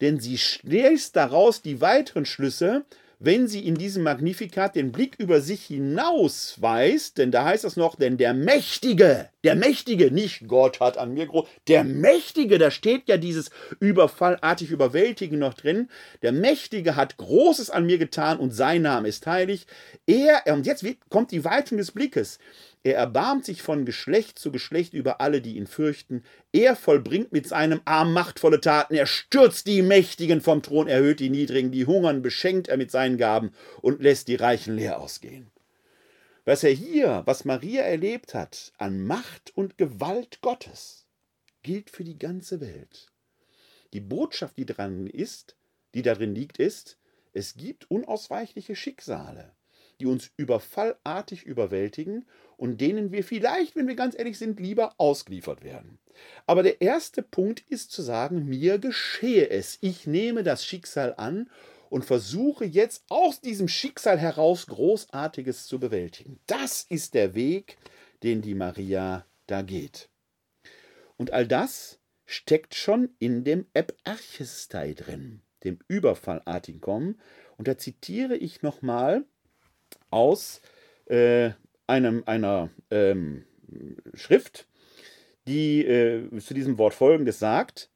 denn sie schließt daraus die weiteren Schlüsse, wenn sie in diesem Magnifikat den Blick über sich hinausweist, denn da heißt es noch, denn der Mächtige, der Mächtige, nicht Gott hat an mir groß, der Mächtige, da steht ja dieses überfallartig Überwältigen noch drin, der Mächtige hat Großes an mir getan und sein Name ist heilig. Er, und jetzt kommt die Weitung des Blickes, er erbarmt sich von Geschlecht zu Geschlecht über alle, die ihn fürchten. Er vollbringt mit seinem Arm machtvolle Taten. Er stürzt die Mächtigen vom Thron, erhöht die Niedrigen, die hungern, beschenkt er mit seinen Gaben und lässt die Reichen leer ausgehen. Was er hier, was Maria erlebt hat, an Macht und Gewalt Gottes, gilt für die ganze Welt. Die Botschaft, die dran ist, die darin liegt, ist, es gibt unausweichliche Schicksale, die uns überfallartig überwältigen und denen wir vielleicht, wenn wir ganz ehrlich sind, lieber ausgeliefert werden. Aber der erste Punkt ist zu sagen, mir geschehe es. Ich nehme das Schicksal an und versuche jetzt aus diesem Schicksal heraus Großartiges zu bewältigen. Das ist der Weg, den die Maria da geht. Und all das steckt schon in dem Eparchestei drin, dem überfallartigen. Und da zitiere ich nochmal aus äh, einem, einer ähm, Schrift, die äh, zu diesem Wort folgendes sagt,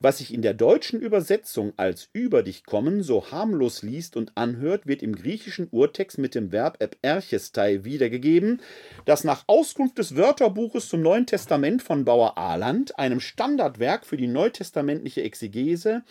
was sich in der deutschen Übersetzung als über dich kommen so harmlos liest und anhört, wird im griechischen Urtext mit dem Verb eperchestai wiedergegeben, das nach Auskunft des Wörterbuches zum Neuen Testament von Bauer Ahland, einem Standardwerk für die neutestamentliche Exegese,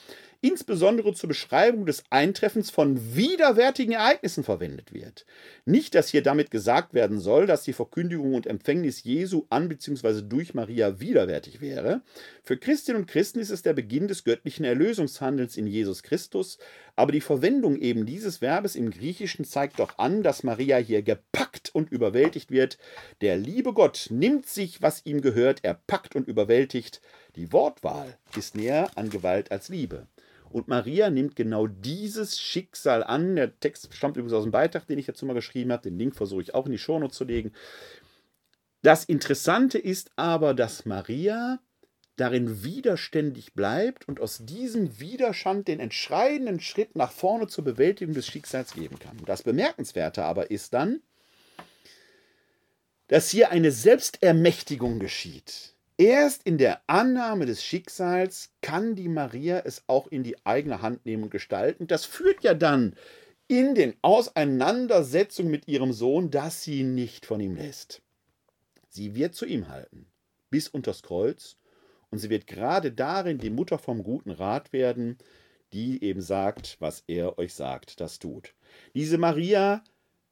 insbesondere zur Beschreibung des Eintreffens von widerwärtigen Ereignissen verwendet wird. Nicht, dass hier damit gesagt werden soll, dass die Verkündigung und Empfängnis Jesu an bzw. durch Maria widerwärtig wäre. Für Christinnen und Christen ist es der Beginn des göttlichen Erlösungshandels in Jesus Christus, aber die Verwendung eben dieses Verbes im Griechischen zeigt doch an, dass Maria hier gepackt und überwältigt wird. Der liebe Gott nimmt sich, was ihm gehört, er packt und überwältigt. Die Wortwahl ist näher an Gewalt als Liebe. Und Maria nimmt genau dieses Schicksal an. Der Text stammt übrigens aus dem Beitrag, den ich dazu mal geschrieben habe. Den Link versuche ich auch in die Shownote zu legen. Das Interessante ist aber, dass Maria darin widerständig bleibt und aus diesem Widerstand den entscheidenden Schritt nach vorne zur Bewältigung des Schicksals geben kann. Das Bemerkenswerte aber ist dann, dass hier eine Selbstermächtigung geschieht. Erst in der Annahme des Schicksals kann die Maria es auch in die eigene Hand nehmen und gestalten. Das führt ja dann in den Auseinandersetzungen mit ihrem Sohn, dass sie nicht von ihm lässt. Sie wird zu ihm halten, bis unters Kreuz, und sie wird gerade darin die Mutter vom guten Rat werden, die eben sagt, was er euch sagt, das tut. Diese Maria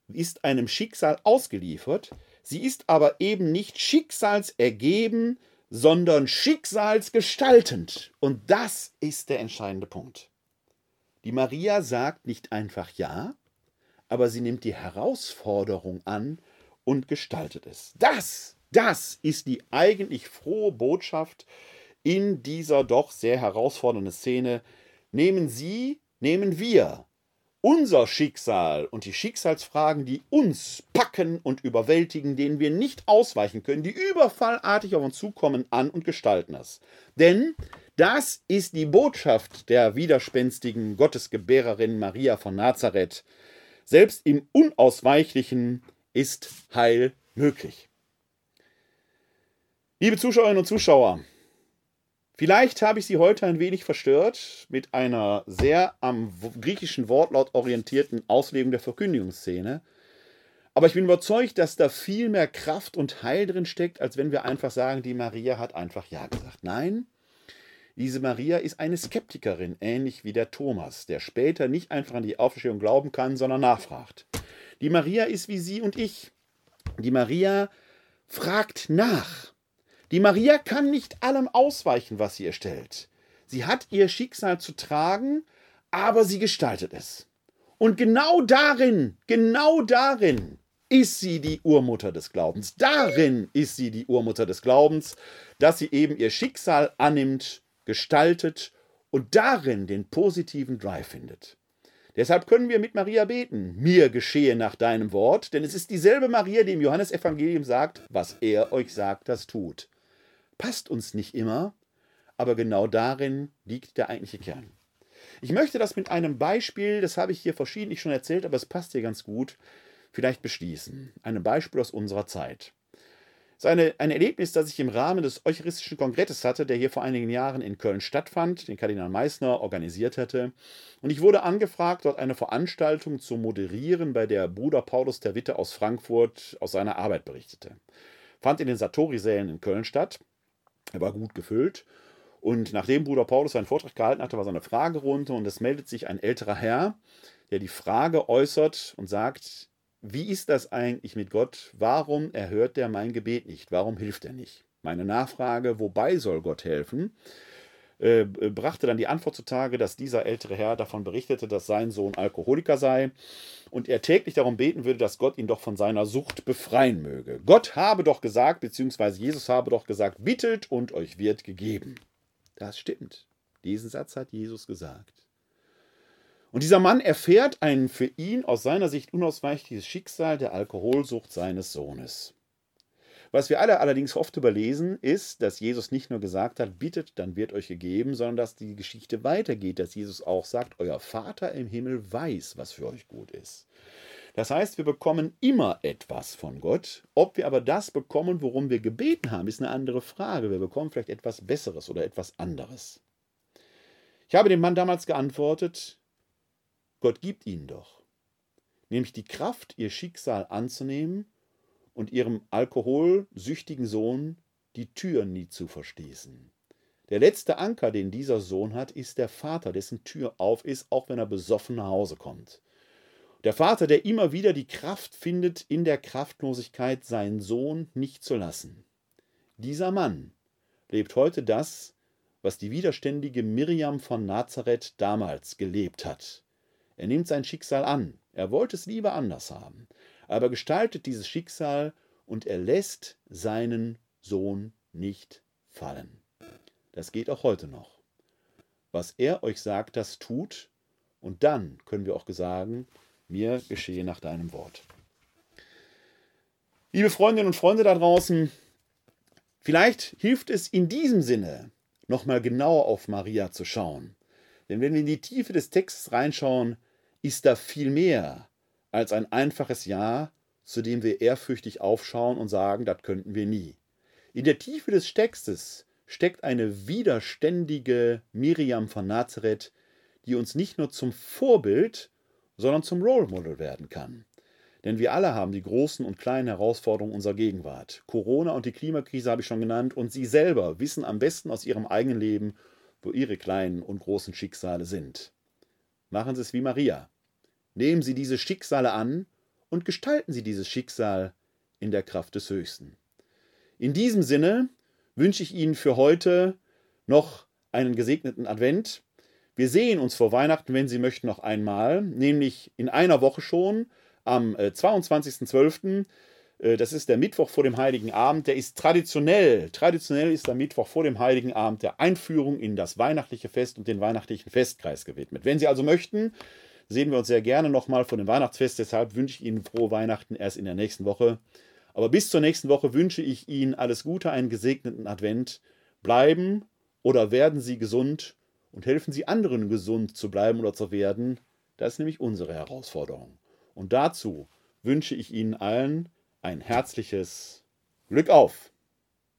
ist einem Schicksal ausgeliefert, sie ist aber eben nicht schicksalsergeben, sondern schicksalsgestaltend. Und das ist der entscheidende Punkt. Die Maria sagt nicht einfach Ja, aber sie nimmt die Herausforderung an und gestaltet es. Das, das ist die eigentlich frohe Botschaft in dieser doch sehr herausfordernden Szene. Nehmen Sie, nehmen wir unser Schicksal und die Schicksalsfragen, die uns packen und überwältigen, denen wir nicht ausweichen können, die überfallartig auf uns zukommen, an und gestalten es. Denn das ist die Botschaft der widerspenstigen Gottesgebärerin Maria von Nazareth. Selbst im Unausweichlichen ist Heil möglich. Liebe Zuschauerinnen und Zuschauer, Vielleicht habe ich Sie heute ein wenig verstört mit einer sehr am griechischen Wortlaut orientierten Auslegung der Verkündigungsszene. Aber ich bin überzeugt, dass da viel mehr Kraft und Heil drin steckt, als wenn wir einfach sagen, die Maria hat einfach Ja gesagt. Nein, diese Maria ist eine Skeptikerin, ähnlich wie der Thomas, der später nicht einfach an die Auferstehung glauben kann, sondern nachfragt. Die Maria ist wie Sie und ich. Die Maria fragt nach. Die Maria kann nicht allem ausweichen, was sie erstellt. Sie hat ihr Schicksal zu tragen, aber sie gestaltet es. Und genau darin, genau darin ist sie die Urmutter des Glaubens. Darin ist sie die Urmutter des Glaubens, dass sie eben ihr Schicksal annimmt, gestaltet und darin den positiven Drive findet. Deshalb können wir mit Maria beten, mir geschehe nach deinem Wort, denn es ist dieselbe Maria, die im Johannesevangelium sagt, was er euch sagt, das tut. Passt uns nicht immer, aber genau darin liegt der eigentliche Kern. Ich möchte das mit einem Beispiel, das habe ich hier verschiedentlich schon erzählt, aber es passt hier ganz gut, vielleicht beschließen. Ein Beispiel aus unserer Zeit. Es ist eine, ein Erlebnis, das ich im Rahmen des Eucharistischen Kongresses hatte, der hier vor einigen Jahren in Köln stattfand, den Kardinal Meissner organisiert hatte. Und ich wurde angefragt, dort eine Veranstaltung zu moderieren, bei der Bruder Paulus der Witte aus Frankfurt aus seiner Arbeit berichtete. Fand in den Satori-Sälen in Köln statt. Er war gut gefüllt. Und nachdem Bruder Paulus seinen Vortrag gehalten hatte, war seine Frage runter und es meldet sich ein älterer Herr, der die Frage äußert und sagt, wie ist das eigentlich mit Gott? Warum erhört er mein Gebet nicht? Warum hilft er nicht? Meine Nachfrage, wobei soll Gott helfen, äh, brachte dann die Antwort zutage, dass dieser ältere Herr davon berichtete, dass sein Sohn Alkoholiker sei und er täglich darum beten würde, dass Gott ihn doch von seiner Sucht befreien möge. Gott habe doch gesagt, beziehungsweise Jesus habe doch gesagt, bittet und euch wird gegeben. Das stimmt. Diesen Satz hat Jesus gesagt. Und dieser Mann erfährt ein für ihn aus seiner Sicht unausweichliches Schicksal der Alkoholsucht seines Sohnes. Was wir alle allerdings oft überlesen, ist, dass Jesus nicht nur gesagt hat, bittet, dann wird euch gegeben, sondern dass die Geschichte weitergeht, dass Jesus auch sagt, euer Vater im Himmel weiß, was für euch gut ist. Das heißt, wir bekommen immer etwas von Gott. Ob wir aber das bekommen, worum wir gebeten haben, ist eine andere Frage. Wir bekommen vielleicht etwas Besseres oder etwas anderes. Ich habe dem Mann damals geantwortet, Gott gibt ihnen doch, nämlich die Kraft, ihr Schicksal anzunehmen und ihrem alkoholsüchtigen Sohn die Tür nie zu verstießen. Der letzte Anker, den dieser Sohn hat, ist der Vater, dessen Tür auf ist, auch wenn er besoffen nach Hause kommt. Der Vater, der immer wieder die Kraft findet, in der Kraftlosigkeit seinen Sohn nicht zu lassen. Dieser Mann lebt heute das, was die widerständige Miriam von Nazareth damals gelebt hat. Er nimmt sein Schicksal an. Er wollte es lieber anders haben. Aber gestaltet dieses Schicksal und er lässt seinen Sohn nicht fallen. Das geht auch heute noch. Was er euch sagt, das tut, und dann können wir auch sagen, mir geschehe nach deinem Wort. Liebe Freundinnen und Freunde da draußen, vielleicht hilft es in diesem Sinne, nochmal genauer auf Maria zu schauen. Denn wenn wir in die Tiefe des Textes reinschauen, ist da viel mehr als ein einfaches Ja, zu dem wir ehrfürchtig aufschauen und sagen, das könnten wir nie. In der Tiefe des Textes steckt eine widerständige Miriam von Nazareth, die uns nicht nur zum Vorbild, sondern zum Role Model werden kann. Denn wir alle haben die großen und kleinen Herausforderungen unserer Gegenwart. Corona und die Klimakrise habe ich schon genannt und Sie selber wissen am besten aus Ihrem eigenen Leben, wo Ihre kleinen und großen Schicksale sind. Machen Sie es wie Maria. Nehmen Sie diese Schicksale an und gestalten Sie dieses Schicksal in der Kraft des Höchsten. In diesem Sinne wünsche ich Ihnen für heute noch einen gesegneten Advent. Wir sehen uns vor Weihnachten, wenn Sie möchten, noch einmal, nämlich in einer Woche schon, am 22.12. Äh, äh, das ist der Mittwoch vor dem Heiligen Abend. Der ist traditionell, traditionell ist der Mittwoch vor dem Heiligen Abend der Einführung in das weihnachtliche Fest und den weihnachtlichen Festkreis gewidmet. Wenn Sie also möchten, sehen wir uns sehr gerne nochmal von dem Weihnachtsfest. Deshalb wünsche ich Ihnen frohe Weihnachten erst in der nächsten Woche. Aber bis zur nächsten Woche wünsche ich Ihnen alles Gute, einen gesegneten Advent. Bleiben oder werden Sie gesund und helfen Sie anderen gesund zu bleiben oder zu werden. Das ist nämlich unsere Herausforderung. Und dazu wünsche ich Ihnen allen ein herzliches Glück auf!